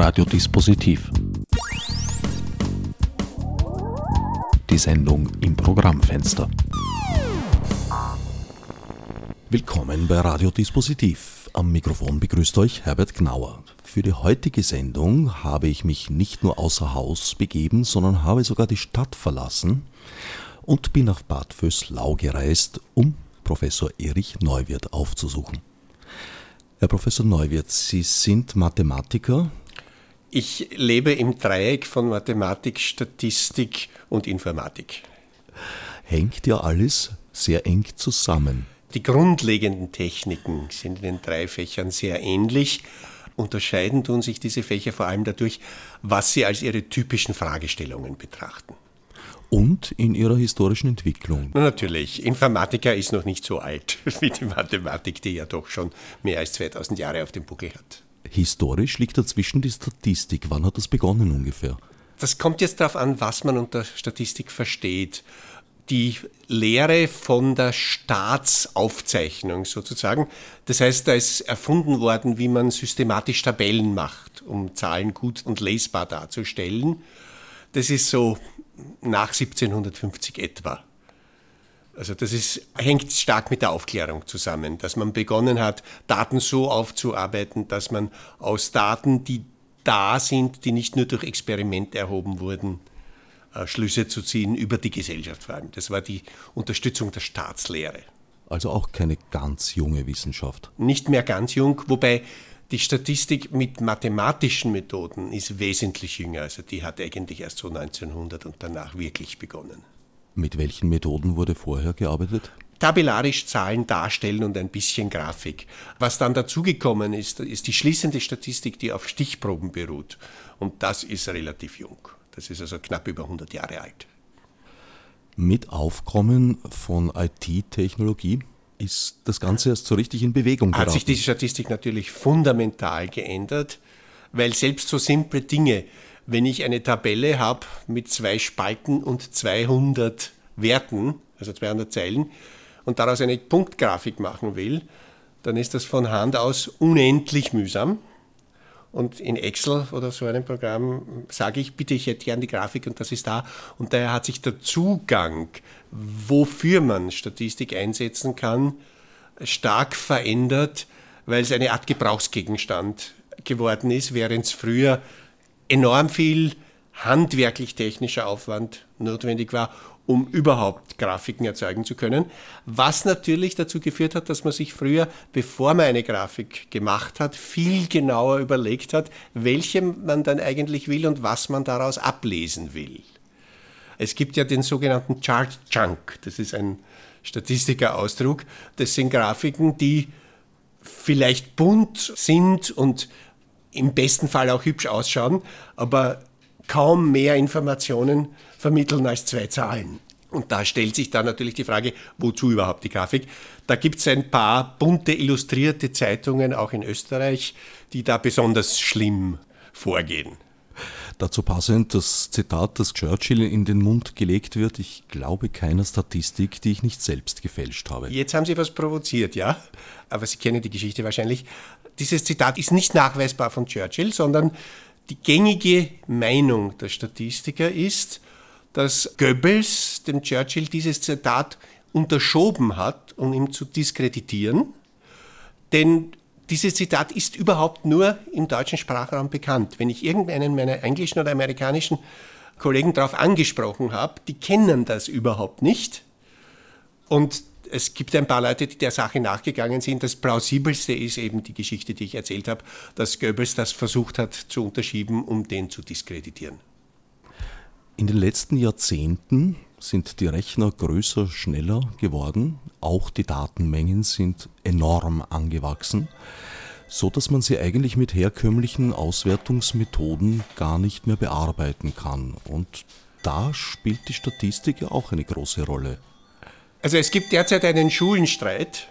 Radiodispositiv. Die Sendung im Programmfenster. Willkommen bei Radiodispositiv. Am Mikrofon begrüßt euch Herbert Gnauer. Für die heutige Sendung habe ich mich nicht nur außer Haus begeben, sondern habe sogar die Stadt verlassen und bin nach Bad Vöslau gereist, um Professor Erich Neuwirth aufzusuchen. Herr Professor Neuwirth, Sie sind Mathematiker. Ich lebe im Dreieck von Mathematik, Statistik und Informatik. Hängt ja alles sehr eng zusammen. Die grundlegenden Techniken sind in den drei Fächern sehr ähnlich. Unterscheiden tun sich diese Fächer vor allem dadurch, was sie als ihre typischen Fragestellungen betrachten und in ihrer historischen Entwicklung. Na natürlich, Informatiker ist noch nicht so alt wie die Mathematik, die ja doch schon mehr als 2000 Jahre auf dem Buckel hat. Historisch liegt dazwischen die Statistik. Wann hat das begonnen ungefähr? Das kommt jetzt darauf an, was man unter Statistik versteht. Die Lehre von der Staatsaufzeichnung sozusagen. Das heißt, da ist erfunden worden, wie man systematisch Tabellen macht, um Zahlen gut und lesbar darzustellen. Das ist so nach 1750 etwa. Also das ist, hängt stark mit der Aufklärung zusammen, dass man begonnen hat, Daten so aufzuarbeiten, dass man aus Daten, die da sind, die nicht nur durch Experimente erhoben wurden, äh, Schlüsse zu ziehen über die Gesellschaft vor allem. Das war die Unterstützung der Staatslehre. Also auch keine ganz junge Wissenschaft. Nicht mehr ganz jung, wobei die Statistik mit mathematischen Methoden ist wesentlich jünger. Also die hat eigentlich erst so 1900 und danach wirklich begonnen. Mit welchen Methoden wurde vorher gearbeitet? tabellarisch Zahlen darstellen und ein bisschen Grafik. Was dann dazugekommen ist, ist die schließende Statistik, die auf Stichproben beruht. Und das ist relativ jung. Das ist also knapp über 100 Jahre alt. Mit Aufkommen von IT-Technologie ist das Ganze erst so richtig in Bewegung geraten. Hat sich die Statistik natürlich fundamental geändert, weil selbst so simple Dinge, wenn ich eine Tabelle habe mit zwei Spalten und 200 Werten, also 200 Zeilen, und daraus eine Punktgrafik machen will, dann ist das von Hand aus unendlich mühsam. Und in Excel oder so einem Programm sage ich, bitte, ich hätte gern die Grafik und das ist da. Und daher hat sich der Zugang, wofür man Statistik einsetzen kann, stark verändert, weil es eine Art Gebrauchsgegenstand geworden ist, während es früher enorm viel handwerklich technischer Aufwand notwendig war, um überhaupt Grafiken erzeugen zu können. Was natürlich dazu geführt hat, dass man sich früher, bevor man eine Grafik gemacht hat, viel genauer überlegt hat, welche man dann eigentlich will und was man daraus ablesen will. Es gibt ja den sogenannten Chart Chunk, das ist ein Statistikerausdruck. Das sind Grafiken, die vielleicht bunt sind und im besten Fall auch hübsch ausschauen, aber kaum mehr Informationen vermitteln als zwei Zahlen. Und da stellt sich dann natürlich die Frage, wozu überhaupt die Grafik? Da gibt es ein paar bunte illustrierte Zeitungen, auch in Österreich, die da besonders schlimm vorgehen. Dazu passend das Zitat, das Churchill in den Mund gelegt wird, ich glaube keiner Statistik, die ich nicht selbst gefälscht habe. Jetzt haben Sie was provoziert, ja? Aber Sie kennen die Geschichte wahrscheinlich. Dieses Zitat ist nicht nachweisbar von Churchill, sondern die gängige Meinung der Statistiker ist, dass Goebbels dem Churchill dieses Zitat unterschoben hat, um ihn zu diskreditieren. Denn dieses Zitat ist überhaupt nur im deutschen Sprachraum bekannt. Wenn ich irgendeinen meiner englischen oder amerikanischen Kollegen darauf angesprochen habe, die kennen das überhaupt nicht. Und es gibt ein paar Leute, die der Sache nachgegangen sind. Das plausibelste ist eben die Geschichte, die ich erzählt habe, dass Goebbels das versucht hat zu unterschieben, um den zu diskreditieren. In den letzten Jahrzehnten sind die Rechner größer, schneller geworden. Auch die Datenmengen sind enorm angewachsen, so dass man sie eigentlich mit herkömmlichen Auswertungsmethoden gar nicht mehr bearbeiten kann. Und da spielt die Statistik ja auch eine große Rolle. Also es gibt derzeit einen Schulenstreit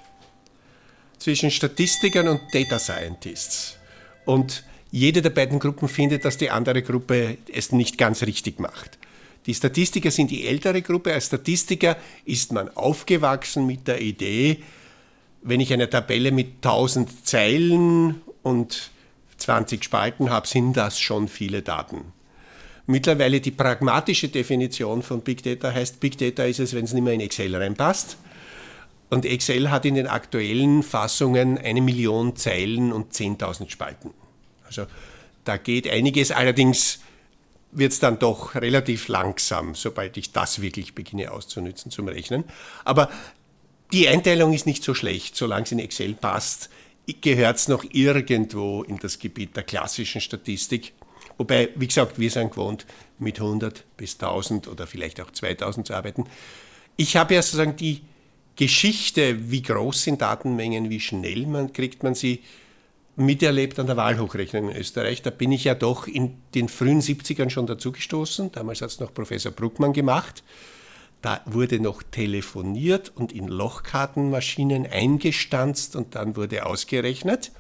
zwischen Statistikern und Data Scientists. Und jede der beiden Gruppen findet, dass die andere Gruppe es nicht ganz richtig macht. Die Statistiker sind die ältere Gruppe. Als Statistiker ist man aufgewachsen mit der Idee, wenn ich eine Tabelle mit 1000 Zeilen und 20 Spalten habe, sind das schon viele Daten. Mittlerweile die pragmatische Definition von Big Data heißt, Big Data ist es, wenn es nicht mehr in Excel reinpasst. Und Excel hat in den aktuellen Fassungen eine Million Zeilen und 10.000 Spalten. Also da geht einiges, allerdings wird es dann doch relativ langsam, sobald ich das wirklich beginne auszunützen zum Rechnen. Aber die Einteilung ist nicht so schlecht, solange es in Excel passt, gehört es noch irgendwo in das Gebiet der klassischen Statistik. Wobei, wie gesagt, wir sind gewohnt, mit 100 bis 1000 oder vielleicht auch 2000 zu arbeiten. Ich habe ja sozusagen die Geschichte, wie groß sind Datenmengen, wie schnell man, kriegt man sie, miterlebt an der Wahlhochrechnung in Österreich. Da bin ich ja doch in den frühen 70ern schon dazugestoßen. Damals hat es noch Professor Bruckmann gemacht. Da wurde noch telefoniert und in Lochkartenmaschinen eingestanzt und dann wurde ausgerechnet.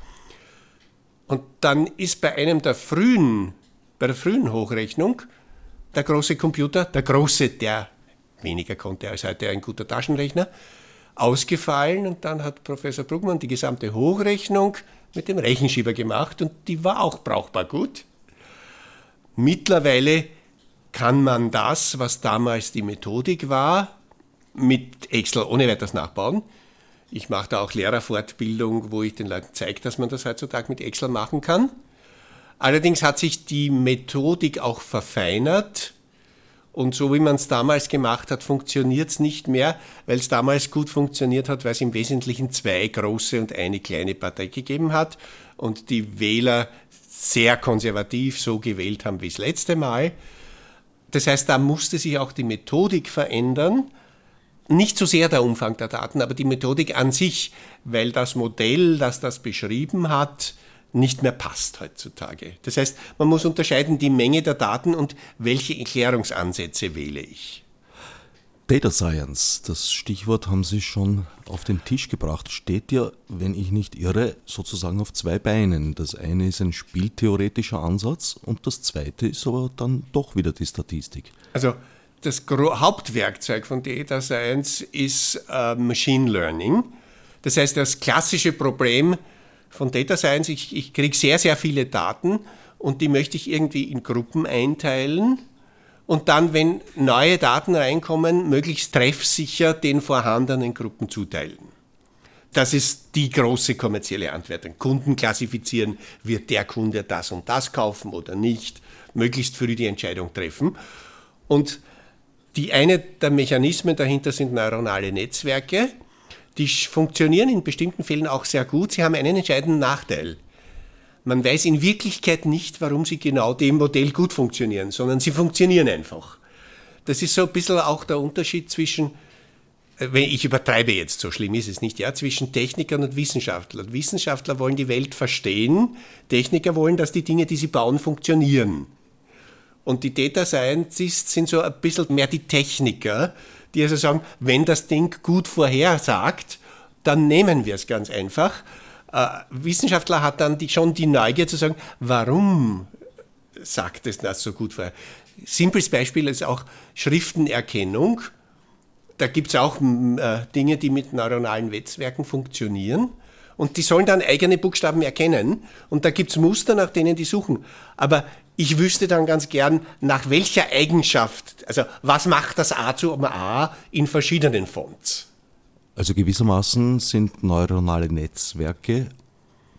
Und dann ist bei einem der frühen, bei der frühen Hochrechnung der große Computer, der große, der weniger konnte als heute ein guter Taschenrechner, ausgefallen und dann hat Professor Bruckmann die gesamte Hochrechnung mit dem Rechenschieber gemacht und die war auch brauchbar gut. Mittlerweile kann man das, was damals die Methodik war, mit Excel ohne weiteres nachbauen. Ich mache da auch Lehrerfortbildung, wo ich den Leuten zeige, dass man das heutzutage mit Excel machen kann. Allerdings hat sich die Methodik auch verfeinert und so wie man es damals gemacht hat, funktioniert es nicht mehr, weil es damals gut funktioniert hat, weil es im Wesentlichen zwei große und eine kleine Partei gegeben hat und die Wähler sehr konservativ so gewählt haben wie das letzte Mal. Das heißt, da musste sich auch die Methodik verändern. Nicht so sehr der Umfang der Daten, aber die Methodik an sich, weil das Modell, das das beschrieben hat, nicht mehr passt heutzutage. Das heißt, man muss unterscheiden die Menge der Daten und welche Erklärungsansätze wähle ich. Data Science, das Stichwort haben Sie schon auf den Tisch gebracht, steht ja, wenn ich nicht irre, sozusagen auf zwei Beinen. Das eine ist ein spieltheoretischer Ansatz und das zweite ist aber dann doch wieder die Statistik. Also das Hauptwerkzeug von Data Science ist äh, Machine Learning. Das heißt, das klassische Problem, von Data Science, ich, ich kriege sehr, sehr viele Daten und die möchte ich irgendwie in Gruppen einteilen und dann, wenn neue Daten reinkommen, möglichst treffsicher den vorhandenen Gruppen zuteilen. Das ist die große kommerzielle Antwortung. Kunden klassifizieren, wird der Kunde das und das kaufen oder nicht, möglichst früh die Entscheidung treffen. Und die eine der Mechanismen dahinter sind neuronale Netzwerke. Die funktionieren in bestimmten Fällen auch sehr gut. Sie haben einen entscheidenden Nachteil. Man weiß in Wirklichkeit nicht, warum sie genau dem Modell gut funktionieren, sondern sie funktionieren einfach. Das ist so ein bisschen auch der Unterschied zwischen, äh, ich übertreibe jetzt, so schlimm ist es nicht, ja, zwischen Technikern und Wissenschaftlern. Wissenschaftler wollen die Welt verstehen, Techniker wollen, dass die Dinge, die sie bauen, funktionieren. Und die Data Scientists sind so ein bisschen mehr die Techniker, die also sagen, wenn das Ding gut vorhersagt, dann nehmen wir es ganz einfach. Äh, Wissenschaftler hat dann die, schon die Neugier zu sagen, warum sagt es das so gut vorher? Simples Beispiel ist auch Schriftenerkennung. Da gibt es auch äh, Dinge, die mit neuronalen Netzwerken funktionieren. Und die sollen dann eigene Buchstaben erkennen. Und da gibt es Muster, nach denen die suchen. Aber ich wüsste dann ganz gern, nach welcher Eigenschaft, also was macht das A zu A in verschiedenen Fonts? Also gewissermaßen sind neuronale Netzwerke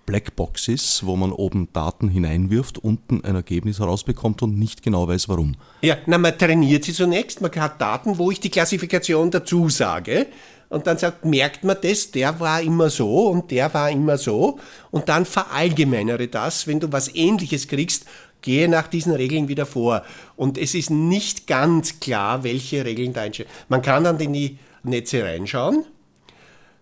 Blackboxes, wo man oben Daten hineinwirft, unten ein Ergebnis herausbekommt und nicht genau weiß warum. Ja, na, man trainiert sie zunächst, man hat Daten, wo ich die Klassifikation dazu sage und dann sagt, merkt man das, der war immer so und der war immer so und dann verallgemeinere das, wenn du was ähnliches kriegst, gehe nach diesen Regeln wieder vor. Und es ist nicht ganz klar, welche Regeln da entstehen. Man kann dann in die Netze reinschauen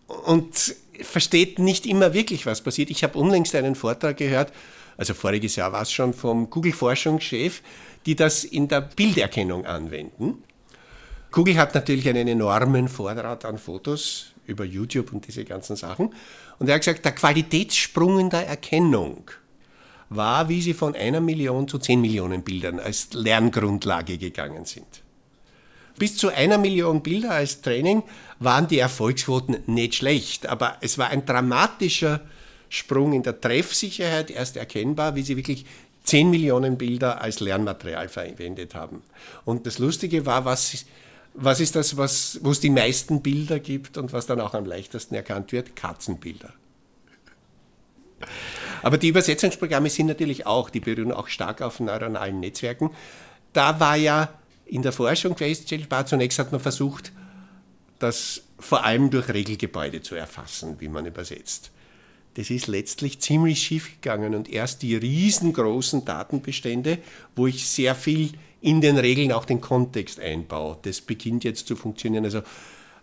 und versteht nicht immer wirklich, was passiert. Ich habe unlängst einen Vortrag gehört, also voriges Jahr war es schon, vom Google-Forschungschef, die das in der Bilderkennung anwenden. Google hat natürlich einen enormen Vorrat an Fotos über YouTube und diese ganzen Sachen. Und er hat gesagt, der Qualitätssprung in der Erkennung war, wie sie von einer Million zu zehn Millionen Bildern als Lerngrundlage gegangen sind. Bis zu einer Million Bilder als Training waren die Erfolgsquoten nicht schlecht, aber es war ein dramatischer Sprung in der Treffsicherheit erst erkennbar, wie sie wirklich 10 Millionen Bilder als Lernmaterial verwendet haben. Und das Lustige war, was, was ist das, was, wo es die meisten Bilder gibt und was dann auch am leichtesten erkannt wird? Katzenbilder. Aber die Übersetzungsprogramme sind natürlich auch, die berühren auch stark auf neuronalen Netzwerken. Da war ja in der Forschung feststellbar, zunächst hat man versucht, das vor allem durch Regelgebäude zu erfassen, wie man übersetzt. Das ist letztlich ziemlich schief gegangen und erst die riesengroßen Datenbestände, wo ich sehr viel in den Regeln auch den Kontext einbaue, das beginnt jetzt zu funktionieren. Also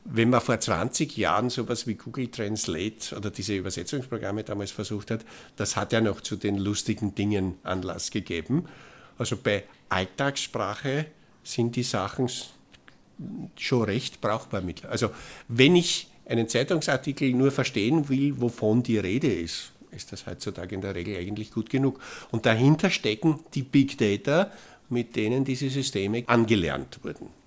wenn man vor 20 Jahren sowas wie Google Translate oder diese Übersetzungsprogramme damals versucht hat, das hat ja noch zu den lustigen Dingen Anlass gegeben. Also bei Alltagssprache sind die Sachen schon recht brauchbar mit. Also wenn ich einen Zeitungsartikel nur verstehen will, wovon die Rede ist, ist das heutzutage in der Regel eigentlich gut genug. Und dahinter stecken die Big Data, mit denen diese Systeme angelernt wurden.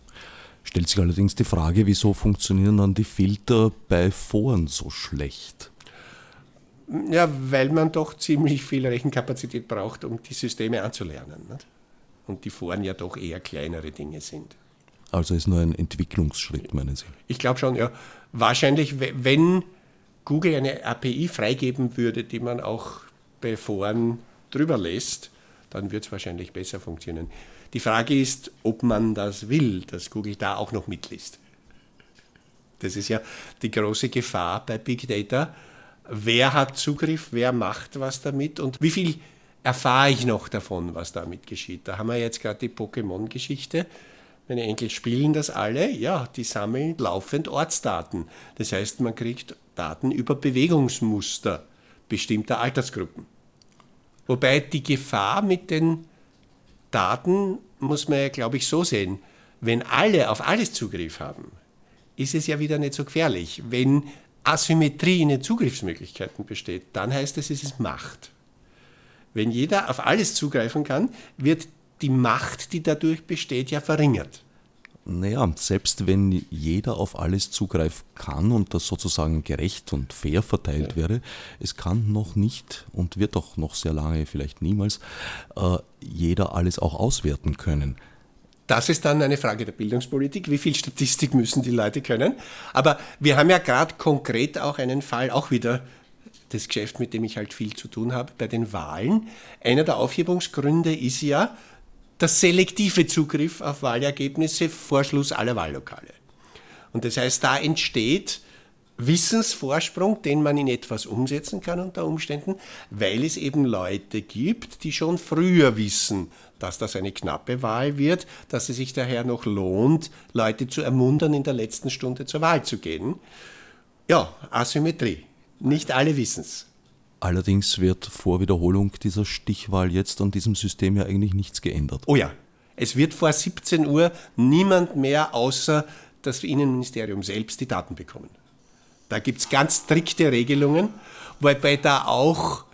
Stellt sich allerdings die Frage, wieso funktionieren dann die Filter bei Foren so schlecht? Ja, weil man doch ziemlich viel Rechenkapazität braucht, um die Systeme anzulernen. Nicht? Und die Foren ja doch eher kleinere Dinge sind. Also ist nur ein Entwicklungsschritt, meinen Sie? Ich glaube schon, ja. Wahrscheinlich, wenn Google eine API freigeben würde, die man auch bei Foren drüber lässt, dann wird es wahrscheinlich besser funktionieren. Die Frage ist, ob man das will, dass Google da auch noch mitliest. Das ist ja die große Gefahr bei Big Data. Wer hat Zugriff, wer macht was damit und wie viel erfahre ich noch davon, was damit geschieht. Da haben wir jetzt gerade die Pokémon-Geschichte. Meine Enkel spielen das alle, ja, die sammeln laufend Ortsdaten. Das heißt, man kriegt Daten über Bewegungsmuster bestimmter Altersgruppen. Wobei die Gefahr mit den Daten muss man ja, glaube ich, so sehen. Wenn alle auf alles Zugriff haben, ist es ja wieder nicht so gefährlich. Wenn Asymmetrie in den Zugriffsmöglichkeiten besteht, dann heißt es, es ist Macht. Wenn jeder auf alles zugreifen kann, wird die Macht, die dadurch besteht, ja verringert. Naja, selbst wenn jeder auf alles zugreifen kann und das sozusagen gerecht und fair verteilt ja. wäre, es kann noch nicht und wird auch noch sehr lange, vielleicht niemals, äh, jeder alles auch auswerten können. Das ist dann eine Frage der Bildungspolitik. Wie viel Statistik müssen die Leute können? Aber wir haben ja gerade konkret auch einen Fall, auch wieder das Geschäft, mit dem ich halt viel zu tun habe, bei den Wahlen. Einer der Aufhebungsgründe ist ja, der selektive Zugriff auf Wahlergebnisse vor Schluss aller Wahllokale. Und das heißt, da entsteht Wissensvorsprung, den man in etwas umsetzen kann unter Umständen, weil es eben Leute gibt, die schon früher wissen, dass das eine knappe Wahl wird, dass es sich daher noch lohnt, Leute zu ermuntern, in der letzten Stunde zur Wahl zu gehen. Ja, Asymmetrie. Nicht alle wissen es. Allerdings wird vor Wiederholung dieser Stichwahl jetzt an diesem System ja eigentlich nichts geändert. Oh ja, es wird vor 17 Uhr niemand mehr außer das Innenministerium selbst die Daten bekommen. Da gibt es ganz strikte Regelungen, wobei da auch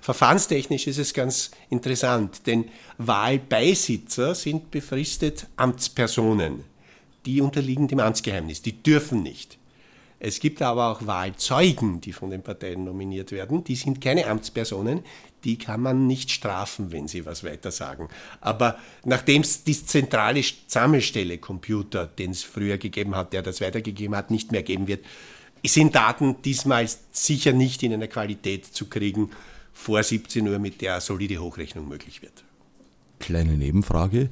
verfahrenstechnisch ist es ganz interessant, denn Wahlbeisitzer sind befristet Amtspersonen. Die unterliegen dem Amtsgeheimnis, die dürfen nicht. Es gibt aber auch Wahlzeugen, die von den Parteien nominiert werden. Die sind keine Amtspersonen, die kann man nicht strafen, wenn sie was weiter sagen. Aber nachdem es die zentrale Sammelstelle Computer, den es früher gegeben hat, der das weitergegeben hat, nicht mehr geben wird, sind Daten diesmal sicher nicht in einer Qualität zu kriegen vor 17 Uhr, mit der solide Hochrechnung möglich wird. Kleine Nebenfrage.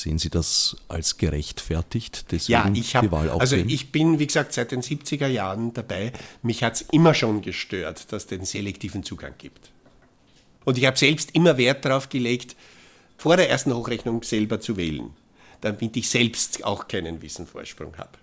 Sehen Sie das als gerechtfertigt? Deswegen ja, ich habe, also ich bin, wie gesagt, seit den 70er Jahren dabei. Mich hat es immer schon gestört, dass es den selektiven Zugang gibt. Und ich habe selbst immer Wert darauf gelegt, vor der ersten Hochrechnung selber zu wählen, damit ich selbst auch keinen Wissenvorsprung habe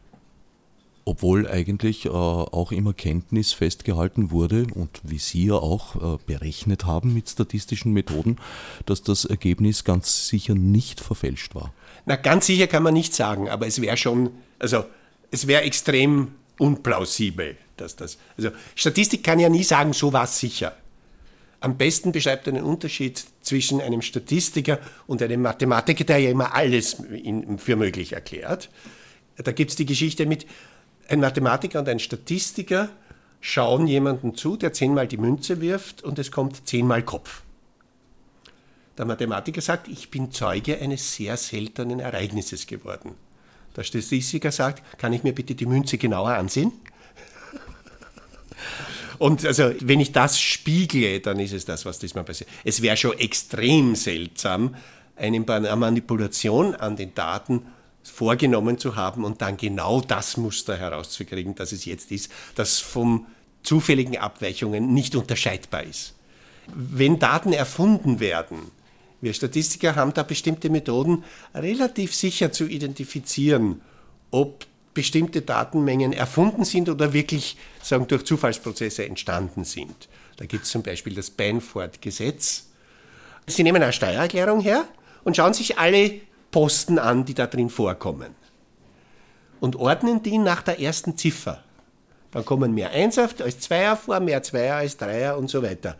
obwohl eigentlich äh, auch immer Kenntnis festgehalten wurde und wie Sie ja auch äh, berechnet haben mit statistischen Methoden, dass das Ergebnis ganz sicher nicht verfälscht war. Na, ganz sicher kann man nicht sagen, aber es wäre schon, also es wäre extrem unplausibel, dass das, also Statistik kann ja nie sagen, so war es sicher. Am besten beschreibt den Unterschied zwischen einem Statistiker und einem Mathematiker, der ja immer alles für möglich erklärt. Da gibt es die Geschichte mit, ein Mathematiker und ein Statistiker schauen jemanden zu, der zehnmal die Münze wirft und es kommt zehnmal Kopf. Der Mathematiker sagt, ich bin Zeuge eines sehr seltenen Ereignisses geworden. Der Statistiker sagt, kann ich mir bitte die Münze genauer ansehen? Und also, wenn ich das spiegle, dann ist es das, was diesmal passiert. Es wäre schon extrem seltsam, eine Manipulation an den Daten vorgenommen zu haben und dann genau das Muster herauszukriegen, das es jetzt ist, das von zufälligen Abweichungen nicht unterscheidbar ist. Wenn Daten erfunden werden, wir Statistiker haben da bestimmte Methoden, relativ sicher zu identifizieren, ob bestimmte Datenmengen erfunden sind oder wirklich sagen, durch Zufallsprozesse entstanden sind. Da gibt es zum Beispiel das Banford-Gesetz. Sie nehmen eine Steuererklärung her und schauen sich alle Posten an, die da drin vorkommen. Und ordnen die nach der ersten Ziffer. Dann kommen mehr Einser als Zweier vor, mehr Zweier als Dreier und so weiter.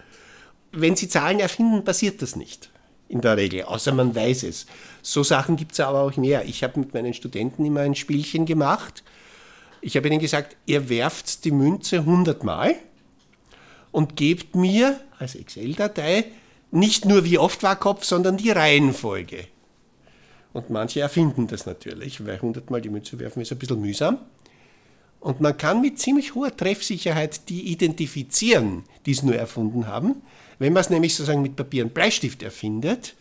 Wenn Sie Zahlen erfinden, passiert das nicht. In der Regel, außer man weiß es. So Sachen gibt es aber auch mehr. Ich habe mit meinen Studenten immer ein Spielchen gemacht. Ich habe ihnen gesagt, ihr werft die Münze 100 Mal und gebt mir als Excel-Datei nicht nur wie oft war Kopf, sondern die Reihenfolge. Und manche erfinden das natürlich, weil 100 Mal die Münze werfen ist ein bisschen mühsam. Und man kann mit ziemlich hoher Treffsicherheit die identifizieren, die es nur erfunden haben. Wenn man es nämlich sozusagen mit Papier und Bleistift erfindet,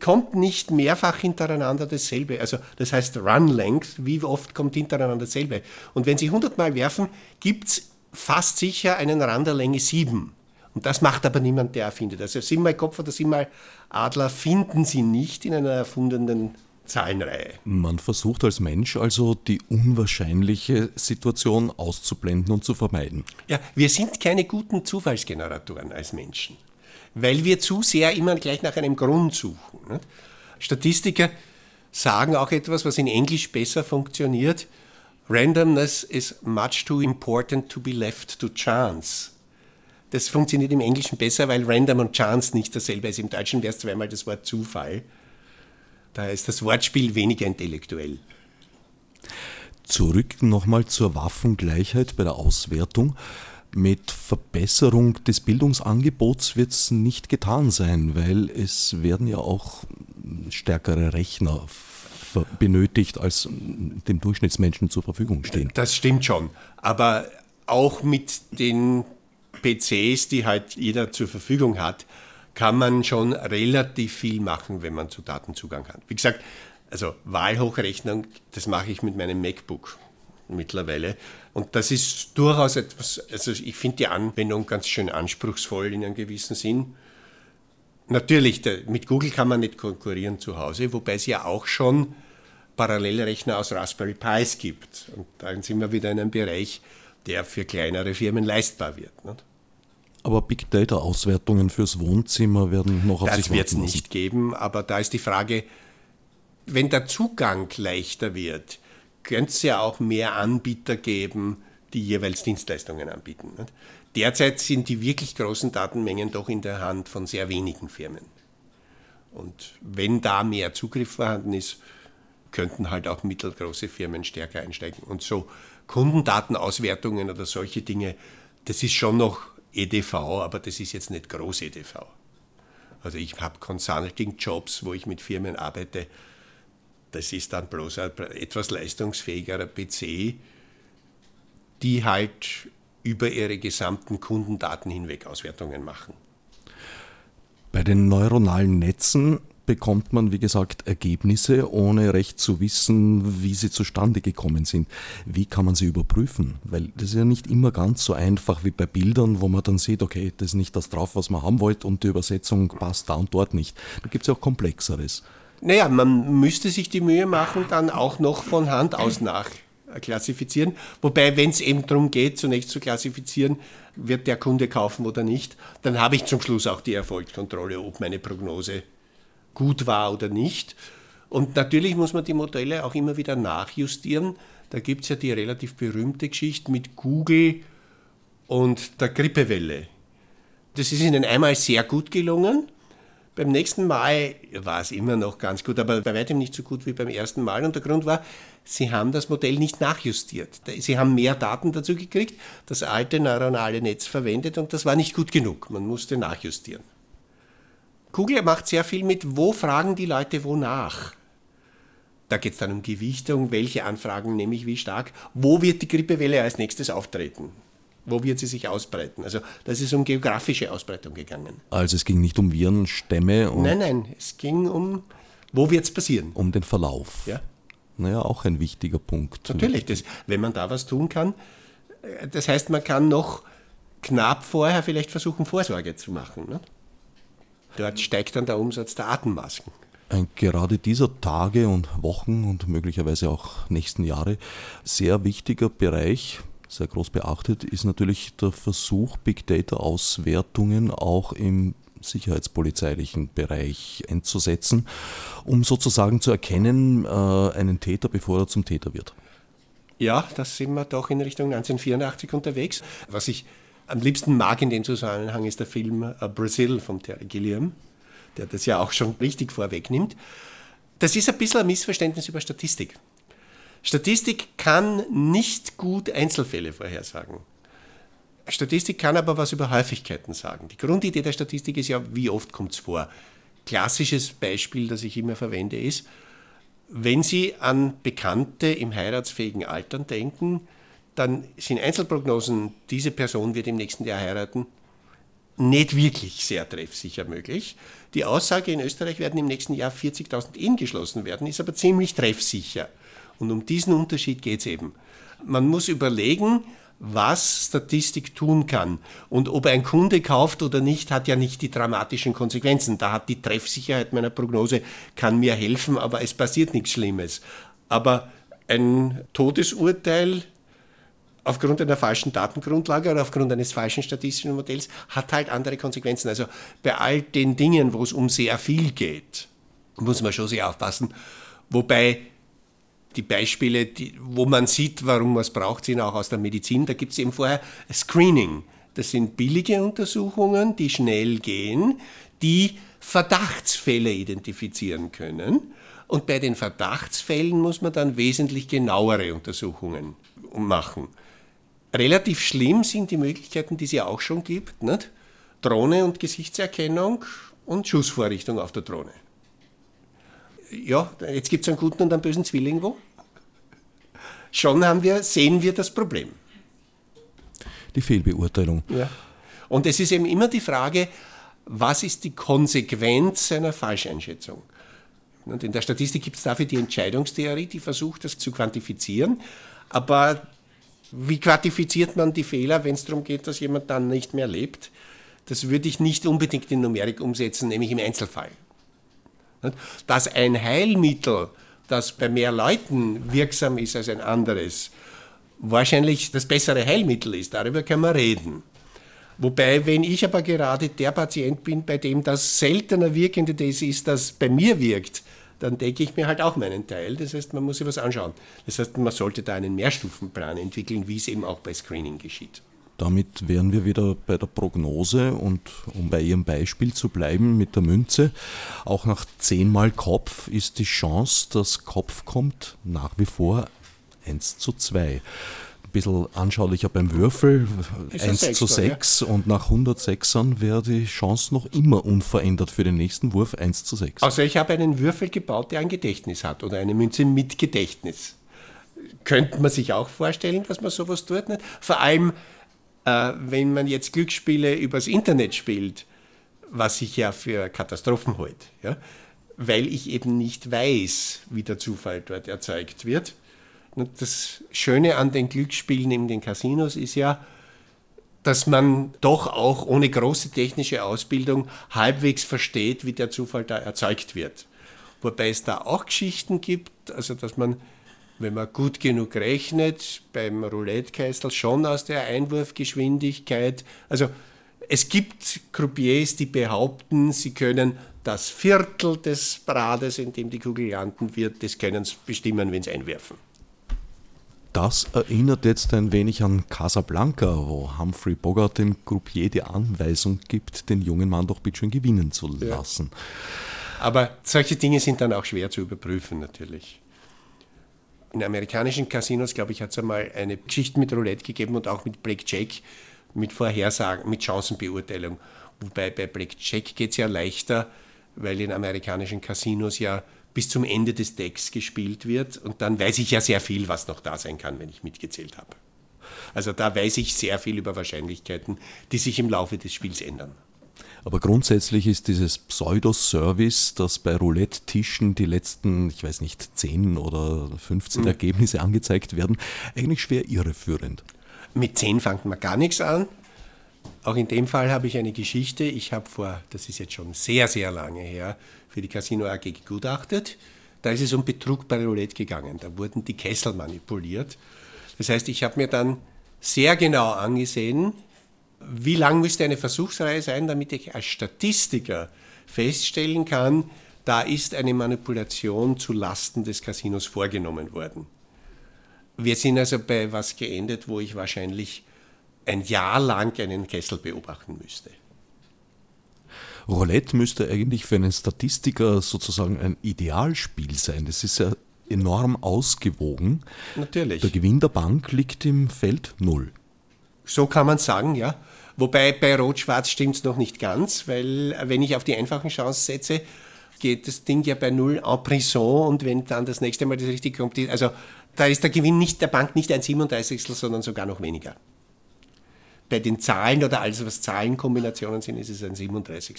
kommt nicht mehrfach hintereinander dasselbe. Also das heißt Run Length, wie oft kommt hintereinander dasselbe. Und wenn Sie 100 Mal werfen, gibt es fast sicher einen Rand der Länge 7. Und das macht aber niemand, der erfindet. Also siebenmal Kopf oder siebenmal Adler finden Sie nicht in einer erfundenen Zahlenreihe. Man versucht als Mensch also die unwahrscheinliche Situation auszublenden und zu vermeiden. Ja, wir sind keine guten Zufallsgeneratoren als Menschen, weil wir zu sehr immer gleich nach einem Grund suchen. Statistiker sagen auch etwas, was in Englisch besser funktioniert. Randomness is much too important to be left to chance. Das funktioniert im Englischen besser, weil Random und Chance nicht dasselbe ist. Im Deutschen wäre es zweimal das Wort Zufall. Da ist das Wortspiel weniger intellektuell. Zurück nochmal zur Waffengleichheit bei der Auswertung. Mit Verbesserung des Bildungsangebots wird es nicht getan sein, weil es werden ja auch stärkere Rechner benötigt, als dem Durchschnittsmenschen zur Verfügung stehen. Das stimmt schon. Aber auch mit den PCs, die halt jeder zur Verfügung hat, kann man schon relativ viel machen, wenn man zu Datenzugang hat. Wie gesagt, also Wahlhochrechnung, das mache ich mit meinem MacBook mittlerweile. Und das ist durchaus etwas, also ich finde die Anwendung ganz schön anspruchsvoll in einem gewissen Sinn. Natürlich, mit Google kann man nicht konkurrieren zu Hause, wobei es ja auch schon Parallelrechner aus Raspberry Pis gibt. Und dann sind wir wieder in einem Bereich, der für kleinere Firmen leistbar wird. Nicht? Aber Big Data-Auswertungen fürs Wohnzimmer werden noch auf das sich warten Das wird es nicht geben, aber da ist die Frage, wenn der Zugang leichter wird, könnte es ja auch mehr Anbieter geben, die jeweils Dienstleistungen anbieten. Derzeit sind die wirklich großen Datenmengen doch in der Hand von sehr wenigen Firmen. Und wenn da mehr Zugriff vorhanden ist, könnten halt auch mittelgroße Firmen stärker einsteigen. Und so Kundendatenauswertungen oder solche Dinge, das ist schon noch EDV, aber das ist jetzt nicht groß EDV. Also ich habe Consulting-Jobs, wo ich mit Firmen arbeite. Das ist dann bloß ein etwas leistungsfähigerer PC, die halt über ihre gesamten Kundendaten hinweg Auswertungen machen. Bei den neuronalen Netzen bekommt man, wie gesagt, Ergebnisse, ohne recht zu wissen, wie sie zustande gekommen sind. Wie kann man sie überprüfen? Weil das ist ja nicht immer ganz so einfach wie bei Bildern, wo man dann sieht, okay, das ist nicht das drauf, was man haben wollte und die Übersetzung passt da und dort nicht. Da gibt es ja auch Komplexeres. Naja, man müsste sich die Mühe machen, dann auch noch von Hand aus nachklassifizieren. Wobei, wenn es eben darum geht, zunächst zu klassifizieren, wird der Kunde kaufen oder nicht, dann habe ich zum Schluss auch die Erfolgskontrolle, ob meine Prognose gut war oder nicht. Und natürlich muss man die Modelle auch immer wieder nachjustieren. Da gibt es ja die relativ berühmte Geschichte mit Google und der Grippewelle. Das ist ihnen einmal sehr gut gelungen. Beim nächsten Mal war es immer noch ganz gut, aber bei weitem nicht so gut wie beim ersten Mal. Und der Grund war, sie haben das Modell nicht nachjustiert. Sie haben mehr Daten dazu gekriegt, das alte neuronale Netz verwendet und das war nicht gut genug. Man musste nachjustieren. Google macht sehr viel mit, wo fragen die Leute wonach. Da geht es dann um Gewichtung, welche Anfragen nehme ich wie stark, wo wird die Grippewelle als nächstes auftreten. Wo wird sie sich ausbreiten? Also das ist um geografische Ausbreitung gegangen. Also es ging nicht um Virenstämme? nein, nein, es ging um, wo wird es passieren? Um den Verlauf. Ja. Naja, auch ein wichtiger Punkt. Natürlich, das, wenn man da was tun kann. Äh, das heißt, man kann noch knapp vorher vielleicht versuchen, Vorsorge zu machen. Ne? Dort steigt dann der Umsatz der Atemmasken. Ein gerade dieser Tage und Wochen und möglicherweise auch nächsten Jahre sehr wichtiger Bereich sehr groß beachtet, ist natürlich der Versuch, Big Data-Auswertungen auch im sicherheitspolizeilichen Bereich einzusetzen, um sozusagen zu erkennen, äh, einen Täter, bevor er zum Täter wird. Ja, da sind wir doch in Richtung 1984 unterwegs. Was ich am liebsten mag in dem Zusammenhang ist der Film äh, Brazil von Terry Gilliam, der das ja auch schon richtig vorwegnimmt. Das ist ein bisschen ein Missverständnis über Statistik. Statistik kann nicht gut Einzelfälle vorhersagen. Statistik kann aber was über Häufigkeiten sagen. Die Grundidee der Statistik ist ja, wie oft kommt es vor. Klassisches Beispiel, das ich immer verwende, ist, wenn Sie an Bekannte im heiratsfähigen Alter denken, dann sind Einzelprognosen, diese Person wird im nächsten Jahr heiraten, nicht wirklich sehr treffsicher möglich. Die Aussage, in Österreich werden im nächsten Jahr 40.000 Ehen geschlossen werden, ist aber ziemlich treffsicher. Und um diesen Unterschied geht es eben. Man muss überlegen, was Statistik tun kann. Und ob ein Kunde kauft oder nicht, hat ja nicht die dramatischen Konsequenzen. Da hat die Treffsicherheit meiner Prognose, kann mir helfen, aber es passiert nichts Schlimmes. Aber ein Todesurteil aufgrund einer falschen Datengrundlage oder aufgrund eines falschen statistischen Modells hat halt andere Konsequenzen. Also bei all den Dingen, wo es um sehr viel geht, muss man schon sehr aufpassen. Wobei die Beispiele, die, wo man sieht, warum man es braucht, sind auch aus der Medizin. Da gibt es eben vorher Screening. Das sind billige Untersuchungen, die schnell gehen, die Verdachtsfälle identifizieren können. Und bei den Verdachtsfällen muss man dann wesentlich genauere Untersuchungen machen. Relativ schlimm sind die Möglichkeiten, die es ja auch schon gibt. Nicht? Drohne und Gesichtserkennung und Schussvorrichtung auf der Drohne ja, jetzt gibt es einen guten und einen bösen Zwilling wo. Schon haben wir, sehen wir das Problem. Die Fehlbeurteilung. Ja. Und es ist eben immer die Frage, was ist die Konsequenz einer Falscheinschätzung? Und in der Statistik gibt es dafür die Entscheidungstheorie, die versucht, das zu quantifizieren. Aber wie quantifiziert man die Fehler, wenn es darum geht, dass jemand dann nicht mehr lebt? Das würde ich nicht unbedingt in Numerik umsetzen, nämlich im Einzelfall. Dass ein Heilmittel, das bei mehr Leuten wirksam ist als ein anderes, wahrscheinlich das bessere Heilmittel ist, darüber können wir reden. Wobei, wenn ich aber gerade der Patient bin, bei dem das seltener wirkende das ist, das bei mir wirkt, dann denke ich mir halt auch meinen Teil. Das heißt, man muss sich was anschauen. Das heißt, man sollte da einen Mehrstufenplan entwickeln, wie es eben auch bei Screening geschieht. Damit wären wir wieder bei der Prognose und um bei Ihrem Beispiel zu bleiben mit der Münze, auch nach zehnmal Kopf ist die Chance, dass Kopf kommt, nach wie vor 1 zu 2 Ein bisschen anschaulicher beim Würfel, ist 1 zu 6 ja. und nach 106ern wäre die Chance noch immer unverändert für den nächsten Wurf 1 zu 6. Also ich habe einen Würfel gebaut, der ein Gedächtnis hat oder eine Münze mit Gedächtnis. Könnte man sich auch vorstellen, dass man sowas tut. Nicht? Vor allem äh, wenn man jetzt Glücksspiele übers Internet spielt, was ich ja für Katastrophen halte, ja, weil ich eben nicht weiß, wie der Zufall dort erzeugt wird. Und das Schöne an den Glücksspielen in den Casinos ist ja, dass man doch auch ohne große technische Ausbildung halbwegs versteht, wie der Zufall da erzeugt wird. Wobei es da auch Geschichten gibt, also dass man wenn man gut genug rechnet, beim Roulette-Kessel schon aus der Einwurfgeschwindigkeit. Also es gibt Croupiers, die behaupten, sie können das Viertel des Brades, in dem die Kugel landen wird, das können sie bestimmen, wenn sie einwerfen. Das erinnert jetzt ein wenig an Casablanca, wo Humphrey Bogart dem Groupier die Anweisung gibt, den jungen Mann doch bitte schön gewinnen zu lassen. Ja. Aber solche Dinge sind dann auch schwer zu überprüfen, natürlich. In amerikanischen Casinos, glaube ich, hat es einmal eine Geschichte mit Roulette gegeben und auch mit Blackjack, mit Vorhersagen, mit Chancenbeurteilung. Wobei bei Blackjack geht es ja leichter, weil in amerikanischen Casinos ja bis zum Ende des Decks gespielt wird. Und dann weiß ich ja sehr viel, was noch da sein kann, wenn ich mitgezählt habe. Also da weiß ich sehr viel über Wahrscheinlichkeiten, die sich im Laufe des Spiels ändern. Aber grundsätzlich ist dieses Pseudo-Service, dass bei Roulette-Tischen die letzten, ich weiß nicht, 10 oder 15 mhm. Ergebnisse angezeigt werden, eigentlich schwer irreführend. Mit 10 fängt man gar nichts an. Auch in dem Fall habe ich eine Geschichte. Ich habe vor, das ist jetzt schon sehr, sehr lange her, für die Casino AG gegutachtet. Da ist es um Betrug bei Roulette gegangen. Da wurden die Kessel manipuliert. Das heißt, ich habe mir dann sehr genau angesehen, wie lang müsste eine Versuchsreihe sein, damit ich als Statistiker feststellen kann, da ist eine Manipulation zu Lasten des Casinos vorgenommen worden. Wir sind also bei was geendet, wo ich wahrscheinlich ein Jahr lang einen Kessel beobachten müsste. Roulette müsste eigentlich für einen Statistiker sozusagen ein Idealspiel sein. Das ist ja enorm ausgewogen. Natürlich. Der Gewinn der Bank liegt im Feld Null. So kann man sagen, ja. Wobei bei Rot-Schwarz stimmt es noch nicht ganz, weil wenn ich auf die einfachen Chancen setze, geht das Ding ja bei Null en prison und wenn dann das nächste Mal das richtig kommt, also da ist der Gewinn nicht der Bank nicht ein 37, sondern sogar noch weniger bei den Zahlen oder alles, was Zahlenkombinationen sind, ist es ein 37.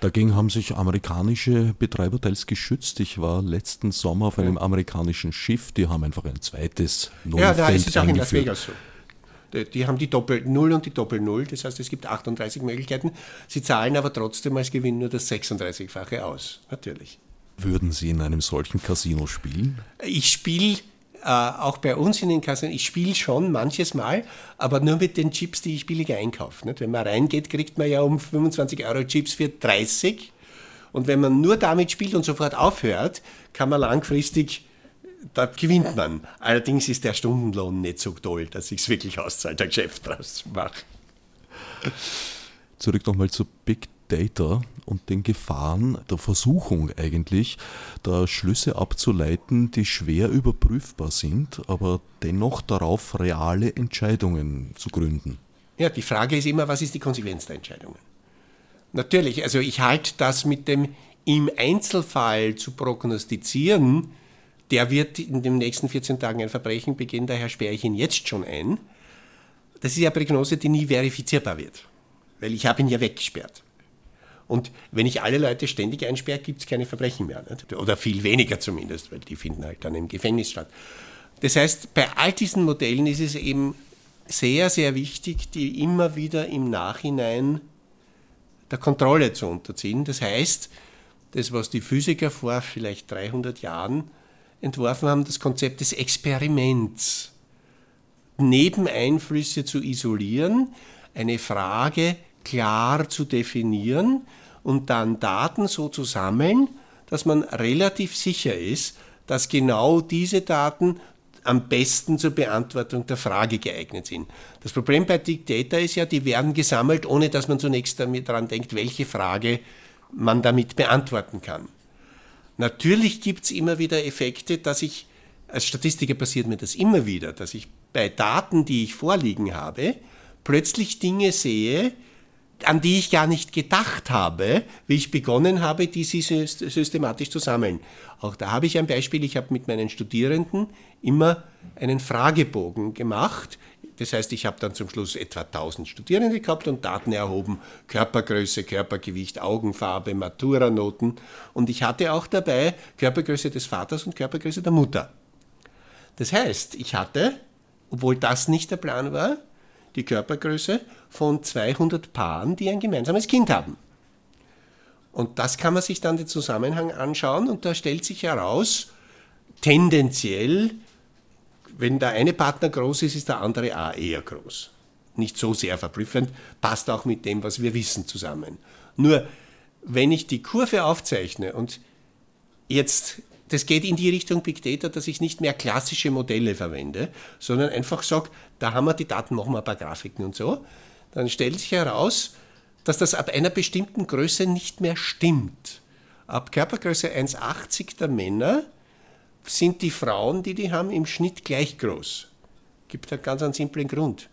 Dagegen haben sich amerikanische Betreiber teils geschützt. Ich war letzten Sommer auf einem amerikanischen Schiff, die haben einfach ein zweites Nullfeld Ja, da ist es auch in Las Vegas so. Die, die haben die Doppel-Null und die Doppel-Null, das heißt, es gibt 38 Möglichkeiten. Sie zahlen aber trotzdem als Gewinn nur das 36-fache aus, natürlich. Würden Sie in einem solchen Casino spielen? Ich spiele äh, auch bei uns in den Kassen, ich spiele schon manches Mal, aber nur mit den Chips, die ich billiger einkaufe. Nicht? Wenn man reingeht, kriegt man ja um 25 Euro Chips für 30. Und wenn man nur damit spielt und sofort aufhört, kann man langfristig, da gewinnt man. Allerdings ist der Stundenlohn nicht so toll, dass ich es wirklich auszahlt, ein Geschäft draus mache. Zurück nochmal zu Big Data und den Gefahren der Versuchung eigentlich, da Schlüsse abzuleiten, die schwer überprüfbar sind, aber dennoch darauf reale Entscheidungen zu gründen. Ja, die Frage ist immer, was ist die Konsequenz der Entscheidungen? Natürlich, also ich halte das mit dem im Einzelfall zu prognostizieren, der wird in den nächsten 14 Tagen ein Verbrechen begehen, daher sperre ich ihn jetzt schon ein. Das ist ja eine Prognose, die nie verifizierbar wird, weil ich habe ihn ja weggesperrt. Und wenn ich alle Leute ständig einsperre, gibt es keine Verbrechen mehr. Nicht? Oder viel weniger zumindest, weil die finden halt dann im Gefängnis statt. Das heißt, bei all diesen Modellen ist es eben sehr, sehr wichtig, die immer wieder im Nachhinein der Kontrolle zu unterziehen. Das heißt, das, was die Physiker vor vielleicht 300 Jahren entworfen haben, das Konzept des Experiments, Nebeneinflüsse zu isolieren, eine Frage klar zu definieren, und dann Daten so zu sammeln, dass man relativ sicher ist, dass genau diese Daten am besten zur Beantwortung der Frage geeignet sind. Das Problem bei Big Data ist ja, die werden gesammelt, ohne dass man zunächst damit daran denkt, welche Frage man damit beantworten kann. Natürlich gibt es immer wieder Effekte, dass ich, als Statistiker passiert mir das immer wieder, dass ich bei Daten, die ich vorliegen habe, plötzlich Dinge sehe, an die ich gar nicht gedacht habe, wie ich begonnen habe, diese systematisch zu sammeln. Auch da habe ich ein Beispiel. Ich habe mit meinen Studierenden immer einen Fragebogen gemacht. Das heißt, ich habe dann zum Schluss etwa 1000 Studierende gehabt und Daten erhoben, Körpergröße, Körpergewicht, Augenfarbe, Matura-Noten. Und ich hatte auch dabei Körpergröße des Vaters und Körpergröße der Mutter. Das heißt, ich hatte, obwohl das nicht der Plan war, die Körpergröße von 200 Paaren, die ein gemeinsames Kind haben. Und das kann man sich dann den Zusammenhang anschauen und da stellt sich heraus, tendenziell, wenn der eine Partner groß ist, ist der andere auch eher groß. Nicht so sehr verblüffend, passt auch mit dem, was wir wissen, zusammen. Nur, wenn ich die Kurve aufzeichne und jetzt das geht in die Richtung Big Data, dass ich nicht mehr klassische Modelle verwende, sondern einfach sage, da haben wir die Daten, machen wir ein paar Grafiken und so. Dann stellt sich heraus, dass das ab einer bestimmten Größe nicht mehr stimmt. Ab Körpergröße 1,80 der Männer sind die Frauen, die die haben, im Schnitt gleich groß. Gibt einen ganz einen simplen Grund.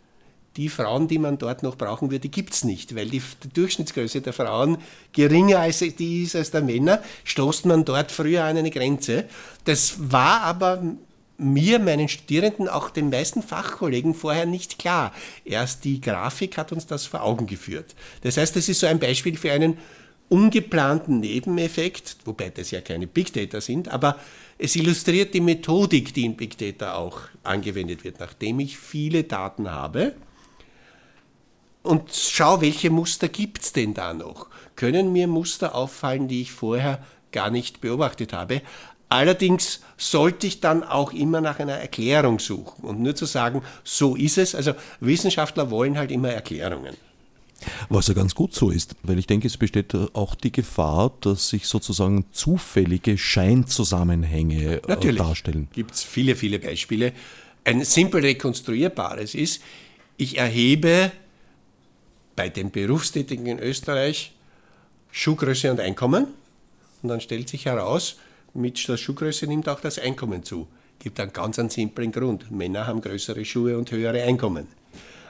Die Frauen, die man dort noch brauchen würde, gibt es nicht, weil die, die, Durchschnittsgröße der Frauen geringer als die ist als der Männer, stoßt man dort früher an eine Grenze. Das war aber mir, meinen Studierenden, auch den meisten Fachkollegen vorher nicht klar. Erst die Grafik hat uns das vor Augen geführt. Das heißt, das ist so ein Beispiel für einen ungeplanten Nebeneffekt, wobei das ja keine Big Data sind, aber es illustriert die Methodik, die in Big Data auch angewendet wird. Nachdem ich viele Daten habe und schaue, welche Muster gibt es denn da noch, können mir Muster auffallen, die ich vorher gar nicht beobachtet habe. Allerdings sollte ich dann auch immer nach einer Erklärung suchen und nur zu sagen, so ist es. Also Wissenschaftler wollen halt immer Erklärungen. Was ja ganz gut so ist, weil ich denke, es besteht auch die Gefahr, dass sich sozusagen zufällige Scheinzusammenhänge äh, Natürlich darstellen. Gibt es viele, viele Beispiele. Ein simpel rekonstruierbares ist, ich erhebe bei den Berufstätigen in Österreich Schuhgröße und Einkommen und dann stellt sich heraus, mit der Schuhgröße nimmt auch das Einkommen zu. Gibt einen ganz einen simplen Grund. Männer haben größere Schuhe und höhere Einkommen.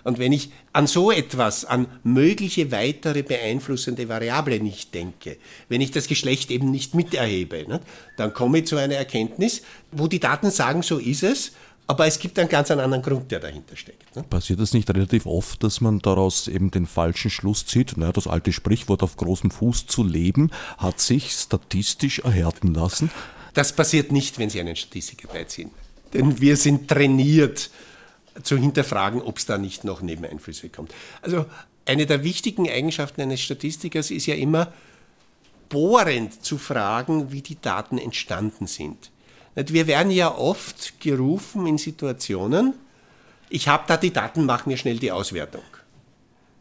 Und wenn ich an so etwas, an mögliche weitere beeinflussende Variable nicht denke, wenn ich das Geschlecht eben nicht miterhebe, ne, dann komme ich zu einer Erkenntnis, wo die Daten sagen, so ist es, aber es gibt einen ganz anderen Grund, der dahinter steckt. Ne? Passiert es nicht relativ oft, dass man daraus eben den falschen Schluss zieht? Naja, das alte Sprichwort auf großem Fuß zu leben hat sich statistisch erhärten lassen. Das passiert nicht, wenn Sie einen Statistiker beiziehen. Denn wir sind trainiert, zu hinterfragen, ob es da nicht noch Nebeneinflüsse kommt. Also eine der wichtigen Eigenschaften eines Statistikers ist ja immer, bohrend zu fragen, wie die Daten entstanden sind. Wir werden ja oft gerufen in Situationen, ich habe da die Daten, mach mir schnell die Auswertung.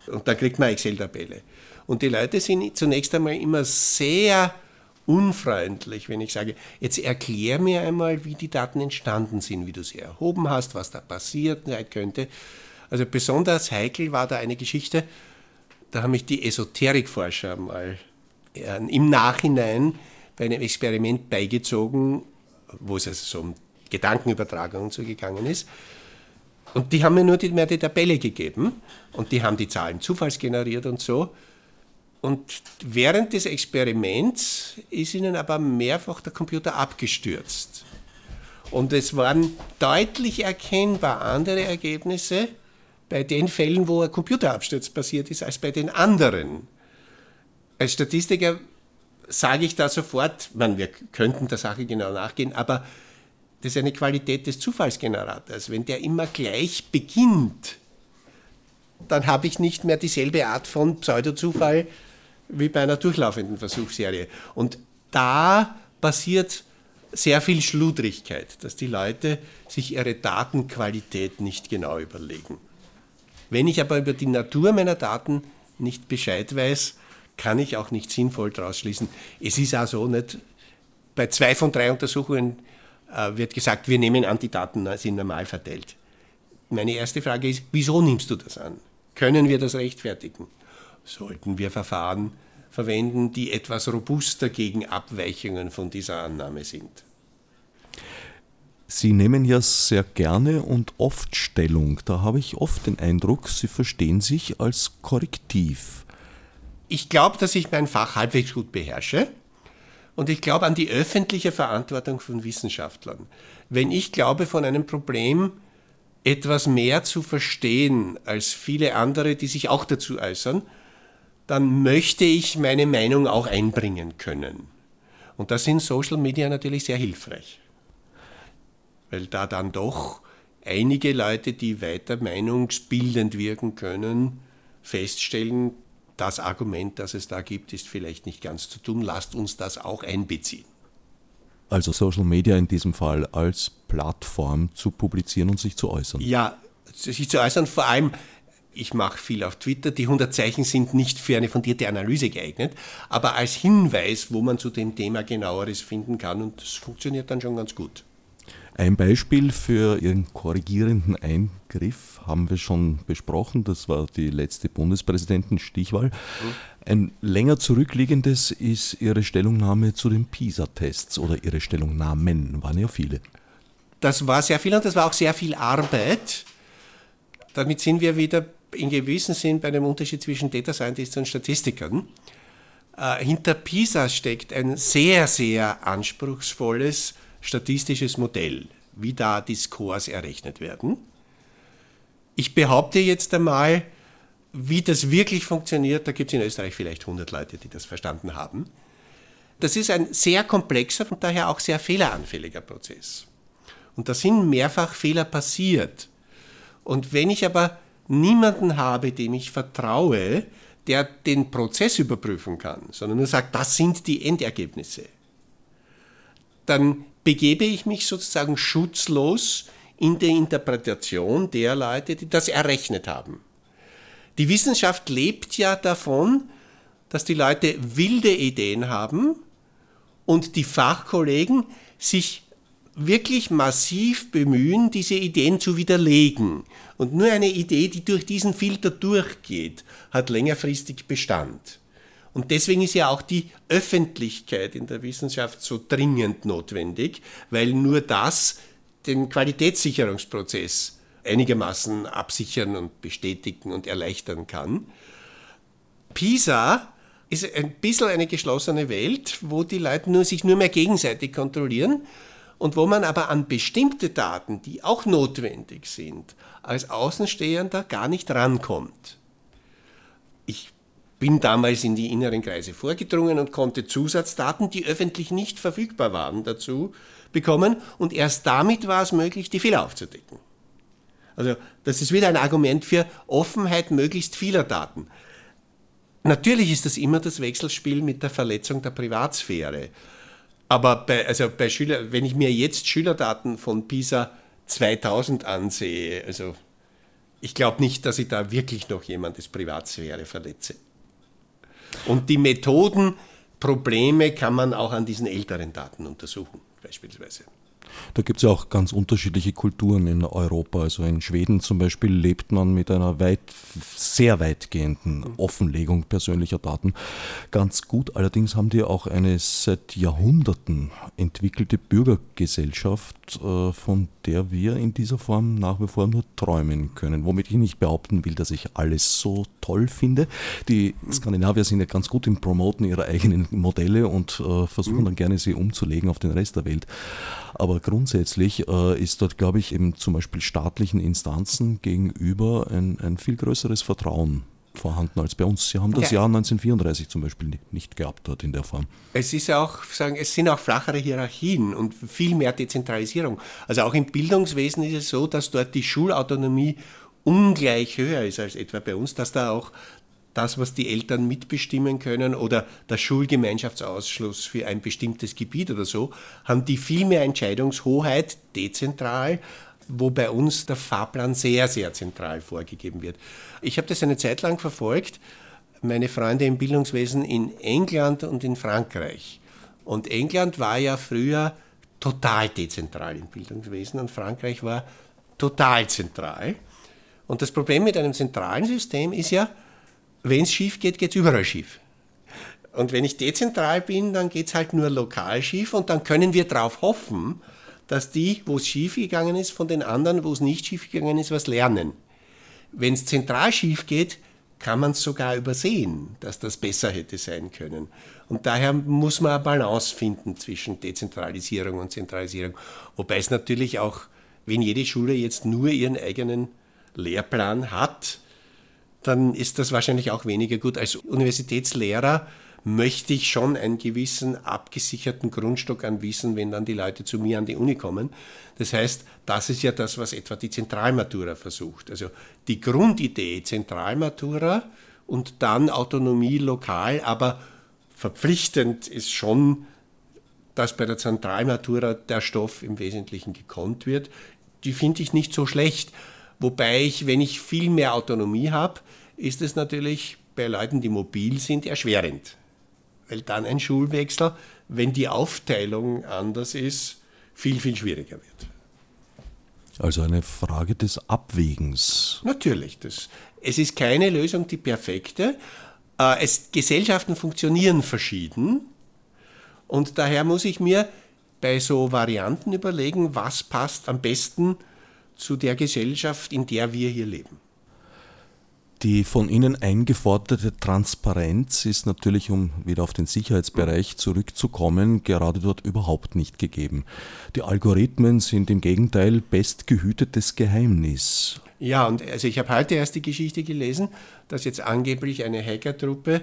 Und da kriegt man Excel-Tabelle. Und die Leute sind zunächst einmal immer sehr unfreundlich, wenn ich sage, jetzt erklär mir einmal, wie die Daten entstanden sind, wie du sie erhoben hast, was da passiert sein könnte. Also besonders heikel war da eine Geschichte, da haben mich die Esoterikforscher mal äh, im Nachhinein bei einem Experiment beigezogen, wo es also so um Gedankenübertragung und so gegangen ist. Und die haben mir nur die, mehr die Tabelle gegeben und die haben die Zahlen zufallsgeneriert und so. Und während des Experiments ist ihnen aber mehrfach der Computer abgestürzt. Und es waren deutlich erkennbar andere Ergebnisse bei den Fällen, wo ein Computerabsturz passiert ist, als bei den anderen. Als Statistiker sage ich da sofort, man, wir könnten der Sache genau nachgehen, aber das ist eine Qualität des Zufallsgenerators. Wenn der immer gleich beginnt, dann habe ich nicht mehr dieselbe Art von Pseudozufall, wie bei einer durchlaufenden Versuchsserie. Und da passiert sehr viel Schludrigkeit, dass die Leute sich ihre Datenqualität nicht genau überlegen. Wenn ich aber über die Natur meiner Daten nicht Bescheid weiß, kann ich auch nicht sinnvoll daraus schließen. Es ist auch so nicht, bei zwei von drei Untersuchungen äh, wird gesagt, wir nehmen an, die Daten sind normal verteilt. Meine erste Frage ist, wieso nimmst du das an? Können wir das rechtfertigen? sollten wir Verfahren verwenden, die etwas robuster gegen Abweichungen von dieser Annahme sind. Sie nehmen ja sehr gerne und oft Stellung. Da habe ich oft den Eindruck, Sie verstehen sich als Korrektiv. Ich glaube, dass ich mein Fach halbwegs gut beherrsche. Und ich glaube an die öffentliche Verantwortung von Wissenschaftlern. Wenn ich glaube, von einem Problem etwas mehr zu verstehen als viele andere, die sich auch dazu äußern, dann möchte ich meine Meinung auch einbringen können. Und da sind Social Media natürlich sehr hilfreich. Weil da dann doch einige Leute, die weiter meinungsbildend wirken können, feststellen, das Argument, das es da gibt, ist vielleicht nicht ganz zu tun. Lasst uns das auch einbeziehen. Also Social Media in diesem Fall als Plattform zu publizieren und sich zu äußern. Ja, sich zu äußern, vor allem ich mache viel auf Twitter. Die 100 Zeichen sind nicht für eine fundierte Analyse geeignet, aber als Hinweis, wo man zu dem Thema genaueres finden kann und das funktioniert dann schon ganz gut. Ein Beispiel für Ihren korrigierenden Eingriff haben wir schon besprochen. Das war die letzte Bundespräsidentenstichwahl. Ein länger zurückliegendes ist Ihre Stellungnahme zu den PISA-Tests oder Ihre Stellungnahmen, waren ja viele. Das war sehr viel und das war auch sehr viel Arbeit. Damit sind wir wieder in gewissem Sinn bei dem Unterschied zwischen Data Scientists und Statistikern. Äh, hinter PISA steckt ein sehr, sehr anspruchsvolles statistisches Modell, wie da die Scores errechnet werden. Ich behaupte jetzt einmal, wie das wirklich funktioniert, da gibt es in Österreich vielleicht 100 Leute, die das verstanden haben. Das ist ein sehr komplexer und daher auch sehr fehleranfälliger Prozess. Und da sind mehrfach Fehler passiert. Und wenn ich aber niemanden habe, dem ich vertraue, der den Prozess überprüfen kann, sondern nur sagt, das sind die Endergebnisse, dann begebe ich mich sozusagen schutzlos in der Interpretation der Leute, die das errechnet haben. Die Wissenschaft lebt ja davon, dass die Leute wilde Ideen haben und die Fachkollegen sich wirklich massiv bemühen, diese Ideen zu widerlegen. Und nur eine Idee, die durch diesen Filter durchgeht, hat längerfristig Bestand. Und deswegen ist ja auch die Öffentlichkeit in der Wissenschaft so dringend notwendig, weil nur das den Qualitätssicherungsprozess einigermaßen absichern und bestätigen und erleichtern kann. PISA ist ein bisschen eine geschlossene Welt, wo die Leute nur, sich nur mehr gegenseitig kontrollieren und wo man aber an bestimmte Daten, die auch notwendig sind, als Außenstehender gar nicht rankommt. Ich bin damals in die inneren Kreise vorgedrungen und konnte Zusatzdaten, die öffentlich nicht verfügbar waren, dazu bekommen und erst damit war es möglich, die Fehler aufzudecken. Also das ist wieder ein Argument für Offenheit möglichst vieler Daten. Natürlich ist das immer das Wechselspiel mit der Verletzung der Privatsphäre. Aber bei, also bei Schüler, wenn ich mir jetzt Schülerdaten von PISA 2000 ansehe, also ich glaube nicht, dass ich da wirklich noch jemandes Privatsphäre verletze. Und die Methoden, Probleme kann man auch an diesen älteren Daten untersuchen, beispielsweise. Da gibt es ja auch ganz unterschiedliche Kulturen in Europa. Also in Schweden zum Beispiel lebt man mit einer weit, sehr weitgehenden Offenlegung persönlicher Daten ganz gut. Allerdings haben die auch eine seit Jahrhunderten entwickelte Bürgergesellschaft, äh, von der wir in dieser Form nach wie vor nur träumen können. Womit ich nicht behaupten will, dass ich alles so toll finde. Die Skandinavier sind ja ganz gut im Promoten ihrer eigenen Modelle und äh, versuchen dann gerne sie umzulegen auf den Rest der Welt. Aber grundsätzlich äh, ist dort, glaube ich, eben zum Beispiel staatlichen Instanzen gegenüber ein, ein viel größeres Vertrauen vorhanden als bei uns. Sie haben das ja. Jahr 1934 zum Beispiel nicht gehabt dort in der Form. Es ist auch, sagen, es sind auch flachere Hierarchien und viel mehr Dezentralisierung. Also auch im Bildungswesen ist es so, dass dort die Schulautonomie ungleich höher ist als etwa bei uns, dass da auch das, was die Eltern mitbestimmen können oder der Schulgemeinschaftsausschluss für ein bestimmtes Gebiet oder so, haben die viel mehr Entscheidungshoheit dezentral, wo bei uns der Fahrplan sehr, sehr zentral vorgegeben wird. Ich habe das eine Zeit lang verfolgt, meine Freunde im Bildungswesen in England und in Frankreich. Und England war ja früher total dezentral im Bildungswesen und Frankreich war total zentral. Und das Problem mit einem zentralen System ist ja, wenn es schief geht, geht es überall schief. Und wenn ich dezentral bin, dann geht es halt nur lokal schief und dann können wir darauf hoffen, dass die, wo es schief gegangen ist, von den anderen, wo es nicht schief gegangen ist, was lernen. Wenn es zentral schief geht, kann man es sogar übersehen, dass das besser hätte sein können. Und daher muss man eine Balance finden zwischen Dezentralisierung und Zentralisierung. Wobei es natürlich auch, wenn jede Schule jetzt nur ihren eigenen Lehrplan hat, dann ist das wahrscheinlich auch weniger gut. Als Universitätslehrer möchte ich schon einen gewissen abgesicherten Grundstock an Wissen, wenn dann die Leute zu mir an die Uni kommen. Das heißt, das ist ja das, was etwa die Zentralmatura versucht. Also die Grundidee Zentralmatura und dann Autonomie lokal, aber verpflichtend ist schon, dass bei der Zentralmatura der Stoff im Wesentlichen gekonnt wird. Die finde ich nicht so schlecht. Wobei ich, wenn ich viel mehr Autonomie habe, ist es natürlich bei Leuten, die mobil sind, erschwerend. Weil dann ein Schulwechsel, wenn die Aufteilung anders ist, viel, viel schwieriger wird. Also eine Frage des Abwägens. Natürlich. Das, es ist keine Lösung die perfekte. Äh, es, Gesellschaften funktionieren verschieden. Und daher muss ich mir bei so Varianten überlegen, was passt am besten zu der Gesellschaft, in der wir hier leben. Die von Ihnen eingeforderte Transparenz ist natürlich, um wieder auf den Sicherheitsbereich zurückzukommen, gerade dort überhaupt nicht gegeben. Die Algorithmen sind im Gegenteil bestgehütetes Geheimnis. Ja, und also ich habe heute erst die Geschichte gelesen, dass jetzt angeblich eine Hackertruppe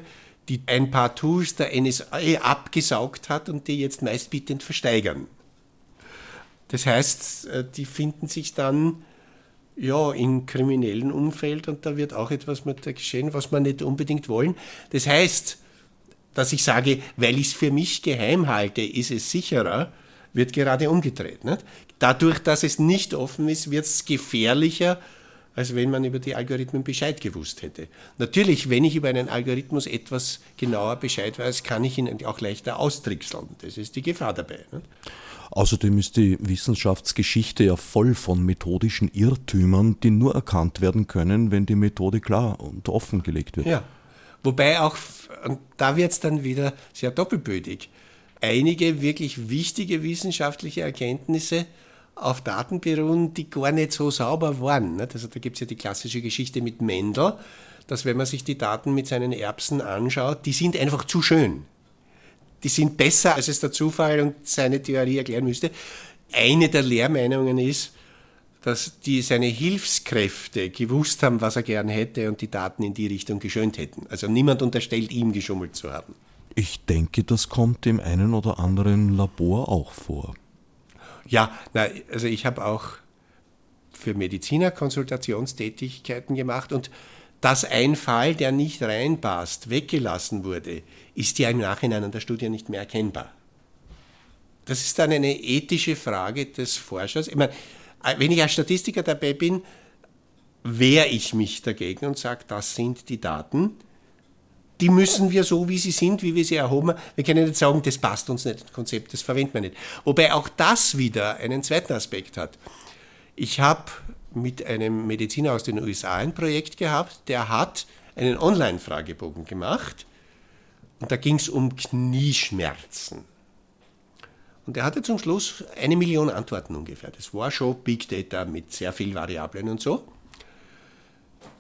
die ein paar Tools der NSA abgesaugt hat und die jetzt meistbietend versteigern. Das heißt, äh, die finden sich dann ja, im kriminellen Umfeld und da wird auch etwas mit geschehen, was wir nicht unbedingt wollen. Das heißt, dass ich sage, weil ich es für mich geheim halte, ist es sicherer, wird gerade umgedreht. Nicht? Dadurch, dass es nicht offen ist, wird es gefährlicher, als wenn man über die Algorithmen Bescheid gewusst hätte. Natürlich, wenn ich über einen Algorithmus etwas genauer Bescheid weiß, kann ich ihn auch leichter austrickseln. Das ist die Gefahr dabei. Nicht? Außerdem ist die Wissenschaftsgeschichte ja voll von methodischen Irrtümern, die nur erkannt werden können, wenn die Methode klar und offengelegt wird. Ja, wobei auch, und da wird es dann wieder sehr doppelbödig, einige wirklich wichtige wissenschaftliche Erkenntnisse auf Daten beruhen, die gar nicht so sauber waren. Also da gibt es ja die klassische Geschichte mit Mendel, dass wenn man sich die Daten mit seinen Erbsen anschaut, die sind einfach zu schön die sind besser, als es der Zufall und seine Theorie erklären müsste. Eine der Lehrmeinungen ist, dass die seine Hilfskräfte gewusst haben, was er gern hätte und die Daten in die Richtung geschönt hätten. Also niemand unterstellt ihm geschummelt zu haben. Ich denke, das kommt im einen oder anderen Labor auch vor. Ja, na, also ich habe auch für Mediziner Konsultationstätigkeiten gemacht und dass ein Fall, der nicht reinpasst, weggelassen wurde, ist ja im Nachhinein an der Studie nicht mehr erkennbar. Das ist dann eine ethische Frage des Forschers. Ich meine, wenn ich als Statistiker dabei bin, wehre ich mich dagegen und sage, das sind die Daten. Die müssen wir so, wie sie sind, wie wir sie erhoben. Wir können nicht sagen, das passt uns nicht, das Konzept, das verwenden wir nicht. Wobei auch das wieder einen zweiten Aspekt hat. Ich habe mit einem Mediziner aus den USA ein Projekt gehabt, der hat einen Online-Fragebogen gemacht und da ging es um Knieschmerzen. Und er hatte zum Schluss eine Million Antworten ungefähr. Das war schon Big Data mit sehr vielen Variablen und so.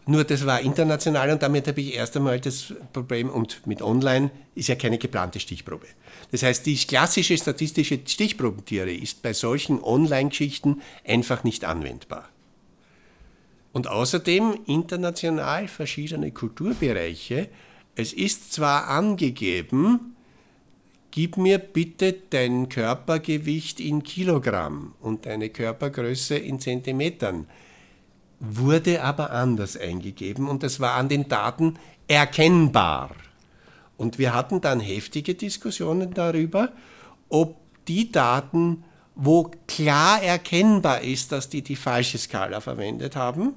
Nur das war international und damit habe ich erst einmal das Problem, und mit Online ist ja keine geplante Stichprobe. Das heißt, die klassische statistische Stichprobentheorie ist bei solchen Online-Geschichten einfach nicht anwendbar. Und außerdem international verschiedene Kulturbereiche. Es ist zwar angegeben, gib mir bitte dein Körpergewicht in Kilogramm und deine Körpergröße in Zentimetern, wurde aber anders eingegeben und es war an den Daten erkennbar. Und wir hatten dann heftige Diskussionen darüber, ob die Daten, wo klar erkennbar ist, dass die die falsche Skala verwendet haben,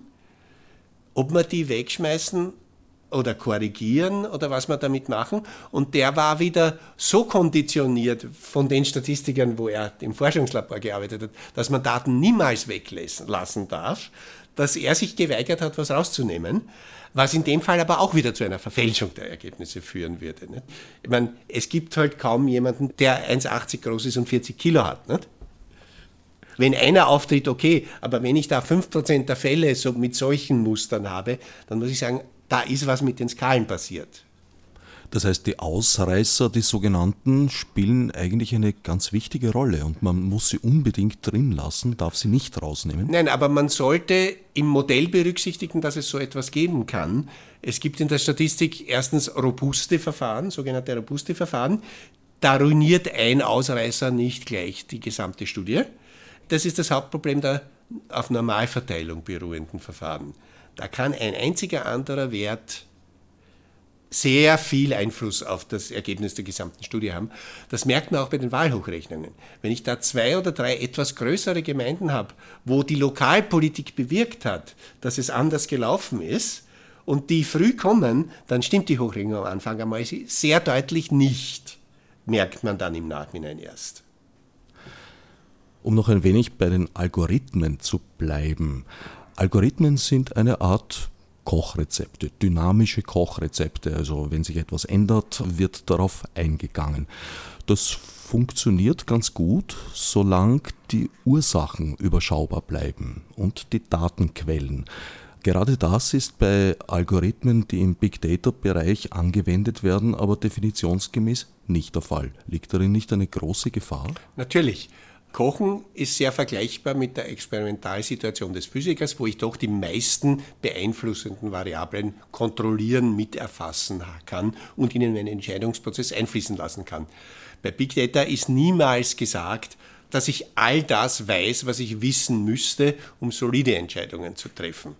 ob wir die wegschmeißen oder korrigieren oder was wir damit machen. Und der war wieder so konditioniert von den Statistikern, wo er im Forschungslabor gearbeitet hat, dass man Daten niemals weglassen darf, dass er sich geweigert hat, was rauszunehmen, was in dem Fall aber auch wieder zu einer Verfälschung der Ergebnisse führen würde. Nicht? Ich meine, es gibt halt kaum jemanden, der 1,80 groß ist und 40 Kilo hat. Nicht? Wenn einer auftritt, okay, aber wenn ich da 5% der Fälle so mit solchen Mustern habe, dann muss ich sagen, da ist was mit den Skalen passiert. Das heißt, die Ausreißer, die sogenannten, spielen eigentlich eine ganz wichtige Rolle und man muss sie unbedingt drin lassen, darf sie nicht rausnehmen. Nein, aber man sollte im Modell berücksichtigen, dass es so etwas geben kann. Es gibt in der Statistik erstens robuste Verfahren, sogenannte robuste Verfahren. Da ruiniert ein Ausreißer nicht gleich die gesamte Studie. Das ist das Hauptproblem der auf Normalverteilung beruhenden Verfahren. Da kann ein einziger anderer Wert sehr viel Einfluss auf das Ergebnis der gesamten Studie haben. Das merkt man auch bei den Wahlhochrechnungen. Wenn ich da zwei oder drei etwas größere Gemeinden habe, wo die Lokalpolitik bewirkt hat, dass es anders gelaufen ist, und die früh kommen, dann stimmt die Hochrechnung am Anfang einmal sehr deutlich nicht, merkt man dann im Nachhinein erst. Um noch ein wenig bei den Algorithmen zu bleiben. Algorithmen sind eine Art Kochrezepte, dynamische Kochrezepte. Also wenn sich etwas ändert, wird darauf eingegangen. Das funktioniert ganz gut, solange die Ursachen überschaubar bleiben und die Datenquellen. Gerade das ist bei Algorithmen, die im Big Data-Bereich angewendet werden, aber definitionsgemäß nicht der Fall. Liegt darin nicht eine große Gefahr? Natürlich. Kochen ist sehr vergleichbar mit der Experimentalsituation des Physikers, wo ich doch die meisten beeinflussenden Variablen kontrollieren, miterfassen kann und ihnen meinen Entscheidungsprozess einfließen lassen kann. Bei Big Data ist niemals gesagt, dass ich all das weiß, was ich wissen müsste, um solide Entscheidungen zu treffen.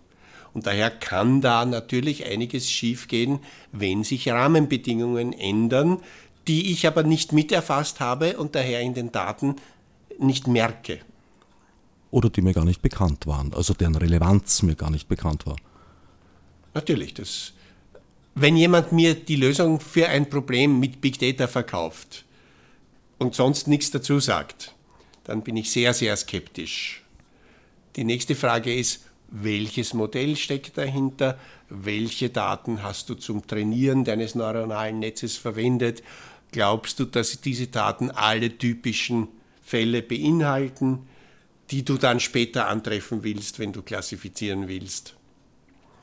Und daher kann da natürlich einiges schiefgehen, wenn sich Rahmenbedingungen ändern, die ich aber nicht miterfasst habe und daher in den Daten nicht merke. Oder die mir gar nicht bekannt waren, also deren Relevanz mir gar nicht bekannt war. Natürlich, das, wenn jemand mir die Lösung für ein Problem mit Big Data verkauft und sonst nichts dazu sagt, dann bin ich sehr, sehr skeptisch. Die nächste Frage ist, welches Modell steckt dahinter? Welche Daten hast du zum Trainieren deines neuronalen Netzes verwendet? Glaubst du, dass diese Daten alle typischen Fälle beinhalten, die du dann später antreffen willst, wenn du klassifizieren willst.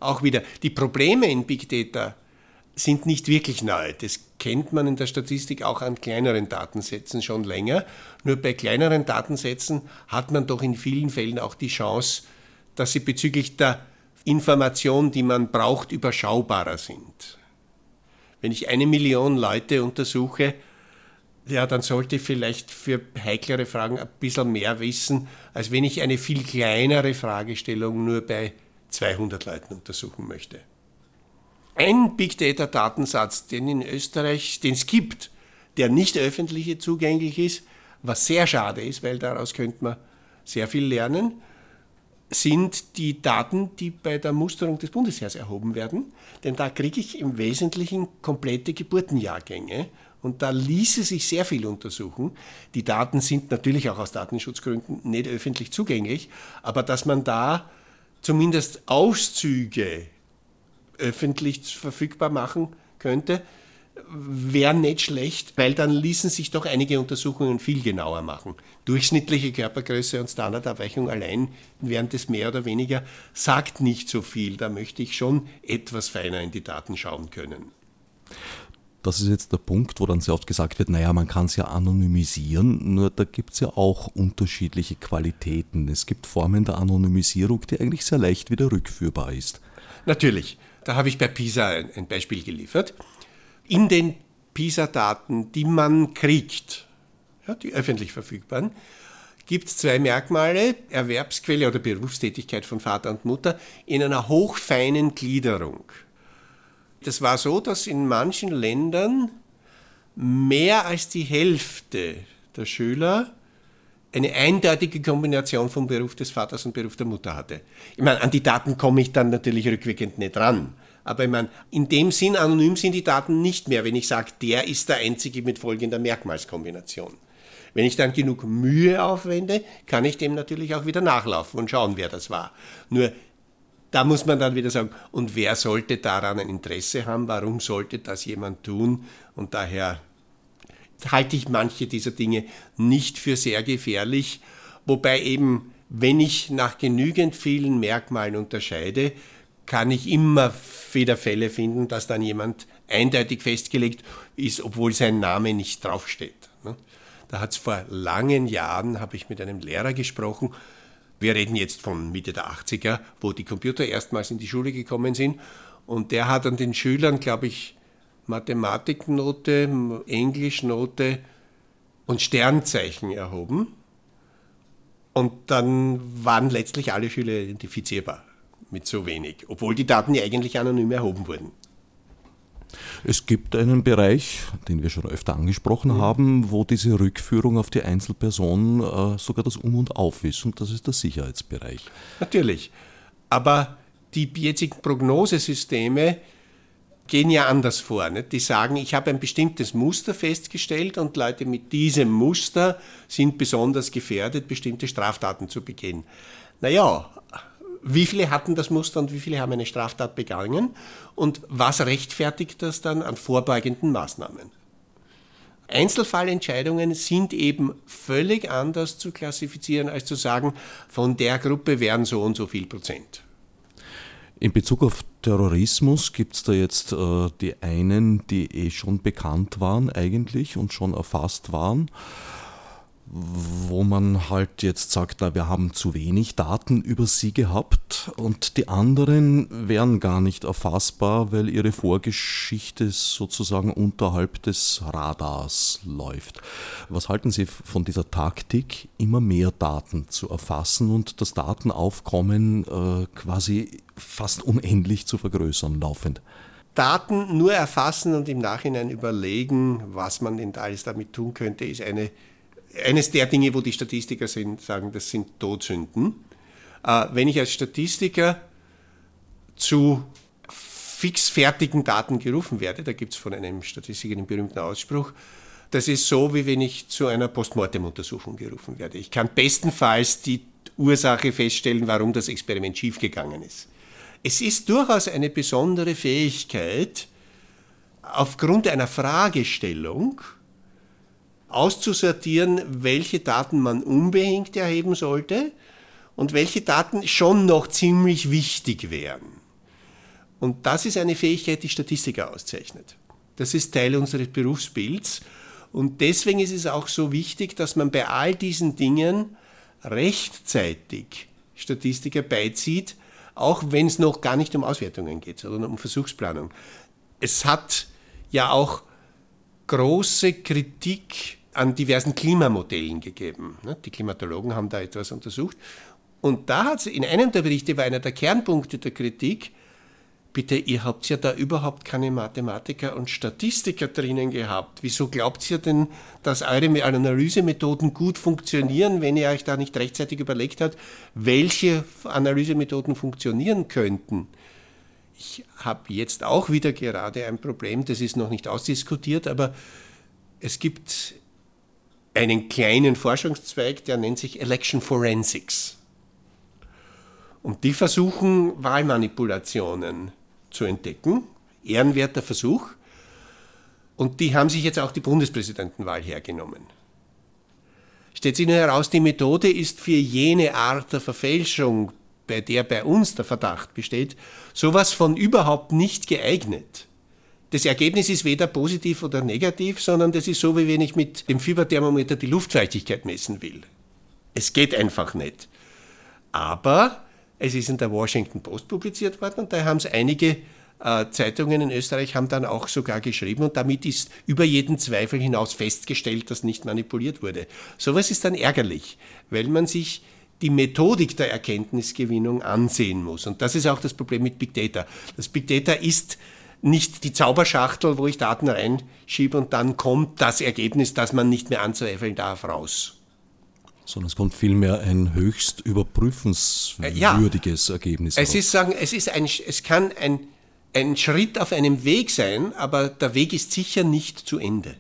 Auch wieder, die Probleme in Big Data sind nicht wirklich neu. Das kennt man in der Statistik auch an kleineren Datensätzen schon länger. Nur bei kleineren Datensätzen hat man doch in vielen Fällen auch die Chance, dass sie bezüglich der Information, die man braucht, überschaubarer sind. Wenn ich eine Million Leute untersuche, ja, dann sollte ich vielleicht für heiklere Fragen ein bisschen mehr wissen, als wenn ich eine viel kleinere Fragestellung nur bei 200 Leuten untersuchen möchte. Ein Big Data Datensatz, den in Österreich, den es gibt, der nicht öffentlich zugänglich ist, was sehr schade ist, weil daraus könnte man sehr viel lernen, sind die Daten, die bei der Musterung des Bundesheers erhoben werden. Denn da kriege ich im Wesentlichen komplette Geburtenjahrgänge und da ließe sich sehr viel untersuchen. Die Daten sind natürlich auch aus Datenschutzgründen nicht öffentlich zugänglich, aber dass man da zumindest Auszüge öffentlich verfügbar machen könnte, wäre nicht schlecht, weil dann ließen sich doch einige Untersuchungen viel genauer machen. Durchschnittliche Körpergröße und Standardabweichung allein während des mehr oder weniger sagt nicht so viel. Da möchte ich schon etwas feiner in die Daten schauen können. Das ist jetzt der Punkt, wo dann sehr oft gesagt wird, naja, man kann es ja anonymisieren, nur da gibt es ja auch unterschiedliche Qualitäten. Es gibt Formen der Anonymisierung, die eigentlich sehr leicht wieder rückführbar ist. Natürlich, da habe ich bei PISA ein Beispiel geliefert. In den PISA-Daten, die man kriegt, ja, die öffentlich verfügbaren, gibt es zwei Merkmale, Erwerbsquelle oder Berufstätigkeit von Vater und Mutter, in einer hochfeinen Gliederung. Das war so, dass in manchen Ländern mehr als die Hälfte der Schüler eine eindeutige Kombination vom Beruf des Vaters und Beruf der Mutter hatte. Ich meine, an die Daten komme ich dann natürlich rückwirkend nicht ran. Aber ich meine, in dem Sinn anonym sind die Daten nicht mehr, wenn ich sage, der ist der Einzige mit folgender Merkmalskombination. Wenn ich dann genug Mühe aufwende, kann ich dem natürlich auch wieder nachlaufen und schauen, wer das war. Nur da muss man dann wieder sagen, und wer sollte daran ein Interesse haben? Warum sollte das jemand tun? Und daher halte ich manche dieser Dinge nicht für sehr gefährlich, wobei eben, wenn ich nach genügend vielen Merkmalen unterscheide, kann ich immer wieder Fälle finden, dass dann jemand eindeutig festgelegt ist, obwohl sein Name nicht draufsteht. Ne? Da hat es vor langen Jahren, habe ich mit einem Lehrer gesprochen, wir reden jetzt von Mitte der 80er, wo die Computer erstmals in die Schule gekommen sind. Und der hat an den Schülern, glaube ich, Mathematiknote, Englischnote und Sternzeichen erhoben. Und dann waren letztlich alle Schüler identifizierbar mit so wenig, obwohl die Daten ja eigentlich anonym erhoben wurden. Es gibt einen Bereich, den wir schon öfter angesprochen mhm. haben, wo diese Rückführung auf die Einzelperson äh, sogar das Um und Auf ist, und das ist der Sicherheitsbereich. Natürlich. Aber die jetzigen Prognosesysteme gehen ja anders vor. Nicht? Die sagen, ich habe ein bestimmtes Muster festgestellt und Leute mit diesem Muster sind besonders gefährdet, bestimmte Straftaten zu begehen. Naja, wie viele hatten das Muster und wie viele haben eine Straftat begangen und was rechtfertigt das dann an vorbeugenden Maßnahmen? Einzelfallentscheidungen sind eben völlig anders zu klassifizieren, als zu sagen, von der Gruppe wären so und so viel Prozent. In Bezug auf Terrorismus gibt es da jetzt äh, die einen, die eh schon bekannt waren eigentlich und schon erfasst waren wo man halt jetzt sagt, na, wir haben zu wenig Daten über sie gehabt und die anderen wären gar nicht erfassbar, weil ihre Vorgeschichte sozusagen unterhalb des Radars läuft. Was halten Sie von dieser Taktik, immer mehr Daten zu erfassen und das Datenaufkommen äh, quasi fast unendlich zu vergrößern laufend? Daten nur erfassen und im Nachhinein überlegen, was man denn alles damit tun könnte, ist eine eines der Dinge, wo die Statistiker sind, sagen, das sind Todsünden. Äh, wenn ich als Statistiker zu fixfertigen Daten gerufen werde, da gibt es von einem Statistiker den berühmten Ausspruch, das ist so, wie wenn ich zu einer Postmortem-Untersuchung gerufen werde. Ich kann bestenfalls die Ursache feststellen, warum das Experiment schiefgegangen ist. Es ist durchaus eine besondere Fähigkeit, aufgrund einer Fragestellung auszusortieren, welche Daten man unbehängt erheben sollte und welche Daten schon noch ziemlich wichtig wären. Und das ist eine Fähigkeit, die Statistiker auszeichnet. Das ist Teil unseres Berufsbilds. Und deswegen ist es auch so wichtig, dass man bei all diesen Dingen rechtzeitig Statistiker beizieht, auch wenn es noch gar nicht um Auswertungen geht, sondern um Versuchsplanung. Es hat ja auch große Kritik an diversen Klimamodellen gegeben. Ne? Die Klimatologen haben da etwas untersucht. Und da hat es in einem der Berichte war einer der Kernpunkte der Kritik, bitte, ihr habt ja da überhaupt keine Mathematiker und Statistiker drinnen gehabt. Wieso glaubt ihr denn, dass eure Analysemethoden gut funktionieren, wenn ihr euch da nicht rechtzeitig überlegt habt, welche Analysemethoden funktionieren könnten? Ich habe jetzt auch wieder gerade ein Problem, das ist noch nicht ausdiskutiert, aber es gibt einen kleinen Forschungszweig, der nennt sich Election Forensics. Und die versuchen Wahlmanipulationen zu entdecken. Ehrenwerter Versuch. Und die haben sich jetzt auch die Bundespräsidentenwahl hergenommen. Stellt sich nur heraus, die Methode ist für jene Art der Verfälschung, bei der bei uns der Verdacht besteht, sowas von überhaupt nicht geeignet. Das Ergebnis ist weder positiv oder negativ, sondern das ist so, wie wenn ich mit dem Fieberthermometer die Luftfeuchtigkeit messen will. Es geht einfach nicht. Aber es ist in der Washington Post publiziert worden und da haben es einige äh, Zeitungen in Österreich haben dann auch sogar geschrieben und damit ist über jeden Zweifel hinaus festgestellt, dass nicht manipuliert wurde. Sowas ist dann ärgerlich, weil man sich die Methodik der Erkenntnisgewinnung ansehen muss. Und das ist auch das Problem mit Big Data. Das Big Data ist nicht die Zauberschachtel, wo ich Daten reinschiebe und dann kommt das Ergebnis, das man nicht mehr anzweifeln darf, raus. Sondern es kommt vielmehr ein höchst überprüfenswürdiges ja, Ergebnis. Es ist sagen, es ist ein, es kann ein, ein Schritt auf einem Weg sein, aber der Weg ist sicher nicht zu Ende.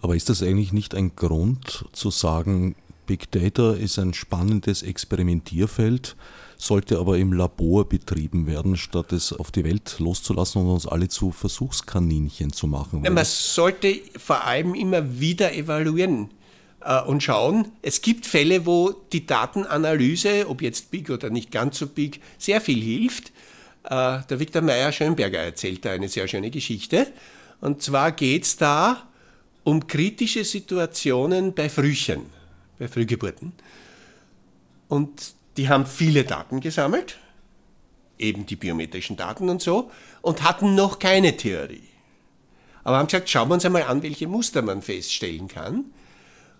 Aber ist das eigentlich nicht ein Grund zu sagen, Big Data ist ein spannendes Experimentierfeld? Sollte aber im Labor betrieben werden, statt es auf die Welt loszulassen und uns alle zu Versuchskaninchen zu machen. Ja, man sollte vor allem immer wieder evaluieren äh, und schauen. Es gibt Fälle, wo die Datenanalyse, ob jetzt big oder nicht ganz so big, sehr viel hilft. Äh, der Viktor Meyer-Schönberger erzählt da eine sehr schöne Geschichte. Und zwar geht es da um kritische Situationen bei Frühchen, bei Frühgeburten. Und die haben viele Daten gesammelt, eben die biometrischen Daten und so, und hatten noch keine Theorie. Aber haben gesagt, schauen wir uns einmal an, welche Muster man feststellen kann.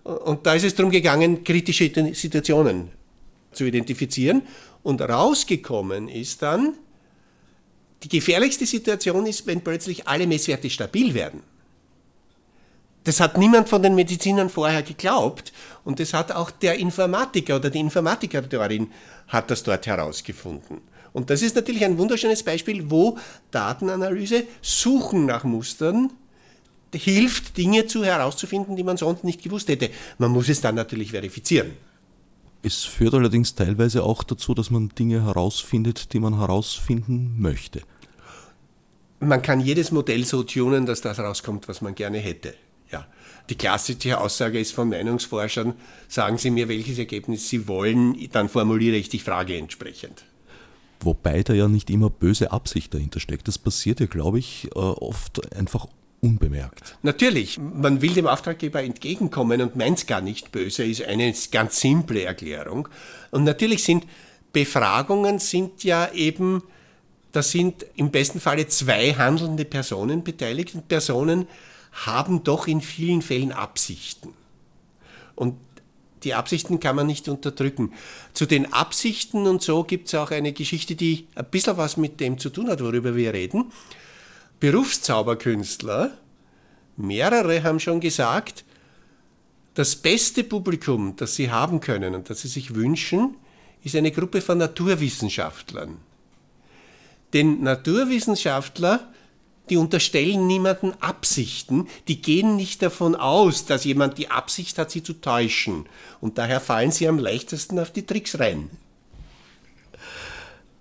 Und da ist es darum gegangen, kritische Situationen zu identifizieren. Und rausgekommen ist dann, Die gefährlichste Situation ist, wenn plötzlich alle Messwerte stabil werden. Das hat niemand von den Medizinern vorher geglaubt und das hat auch der Informatiker oder die Informatikerin hat das dort herausgefunden. Und das ist natürlich ein wunderschönes Beispiel, wo Datenanalyse, Suchen nach Mustern, hilft, Dinge zu herauszufinden, die man sonst nicht gewusst hätte. Man muss es dann natürlich verifizieren. Es führt allerdings teilweise auch dazu, dass man Dinge herausfindet, die man herausfinden möchte. Man kann jedes Modell so tunen, dass das rauskommt, was man gerne hätte. Die klassische Aussage ist von Meinungsforschern, sagen Sie mir, welches Ergebnis Sie wollen, dann formuliere ich die Frage entsprechend. Wobei da ja nicht immer böse Absicht dahinter steckt. Das passiert ja, glaube ich, äh, oft einfach unbemerkt. Natürlich, man will dem Auftraggeber entgegenkommen und meint es gar nicht böse, ist eine ganz simple Erklärung. Und natürlich sind Befragungen sind ja eben, da sind im besten Falle zwei handelnde Personen beteiligt und Personen haben doch in vielen Fällen Absichten. Und die Absichten kann man nicht unterdrücken. Zu den Absichten und so gibt es auch eine Geschichte, die ein bisschen was mit dem zu tun hat, worüber wir reden. Berufszauberkünstler, mehrere haben schon gesagt, das beste Publikum, das sie haben können und das sie sich wünschen, ist eine Gruppe von Naturwissenschaftlern. Denn Naturwissenschaftler, die unterstellen niemanden Absichten, die gehen nicht davon aus, dass jemand die Absicht hat, sie zu täuschen. Und daher fallen sie am leichtesten auf die Tricks rein.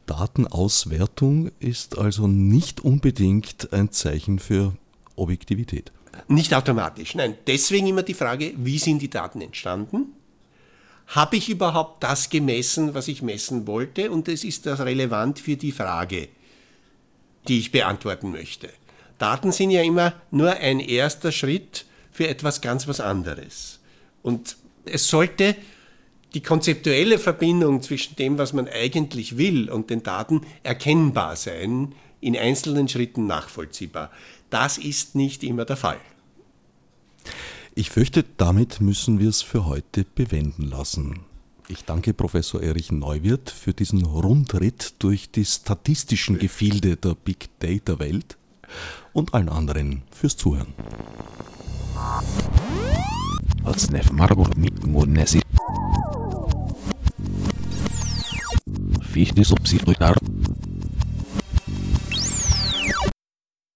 Datenauswertung ist also nicht unbedingt ein Zeichen für Objektivität. Nicht automatisch, nein. Deswegen immer die Frage, wie sind die Daten entstanden? Habe ich überhaupt das gemessen, was ich messen wollte? Und es ist das relevant für die Frage, die ich beantworten möchte. Daten sind ja immer nur ein erster Schritt für etwas ganz was anderes. Und es sollte die konzeptuelle Verbindung zwischen dem, was man eigentlich will und den Daten erkennbar sein, in einzelnen Schritten nachvollziehbar. Das ist nicht immer der Fall. Ich fürchte, damit müssen wir es für heute bewenden lassen. Ich danke Professor Erich Neuwirth für diesen Rundritt durch die statistischen Gefilde der Big Data Welt und allen anderen fürs Zuhören. Fichte subsidiar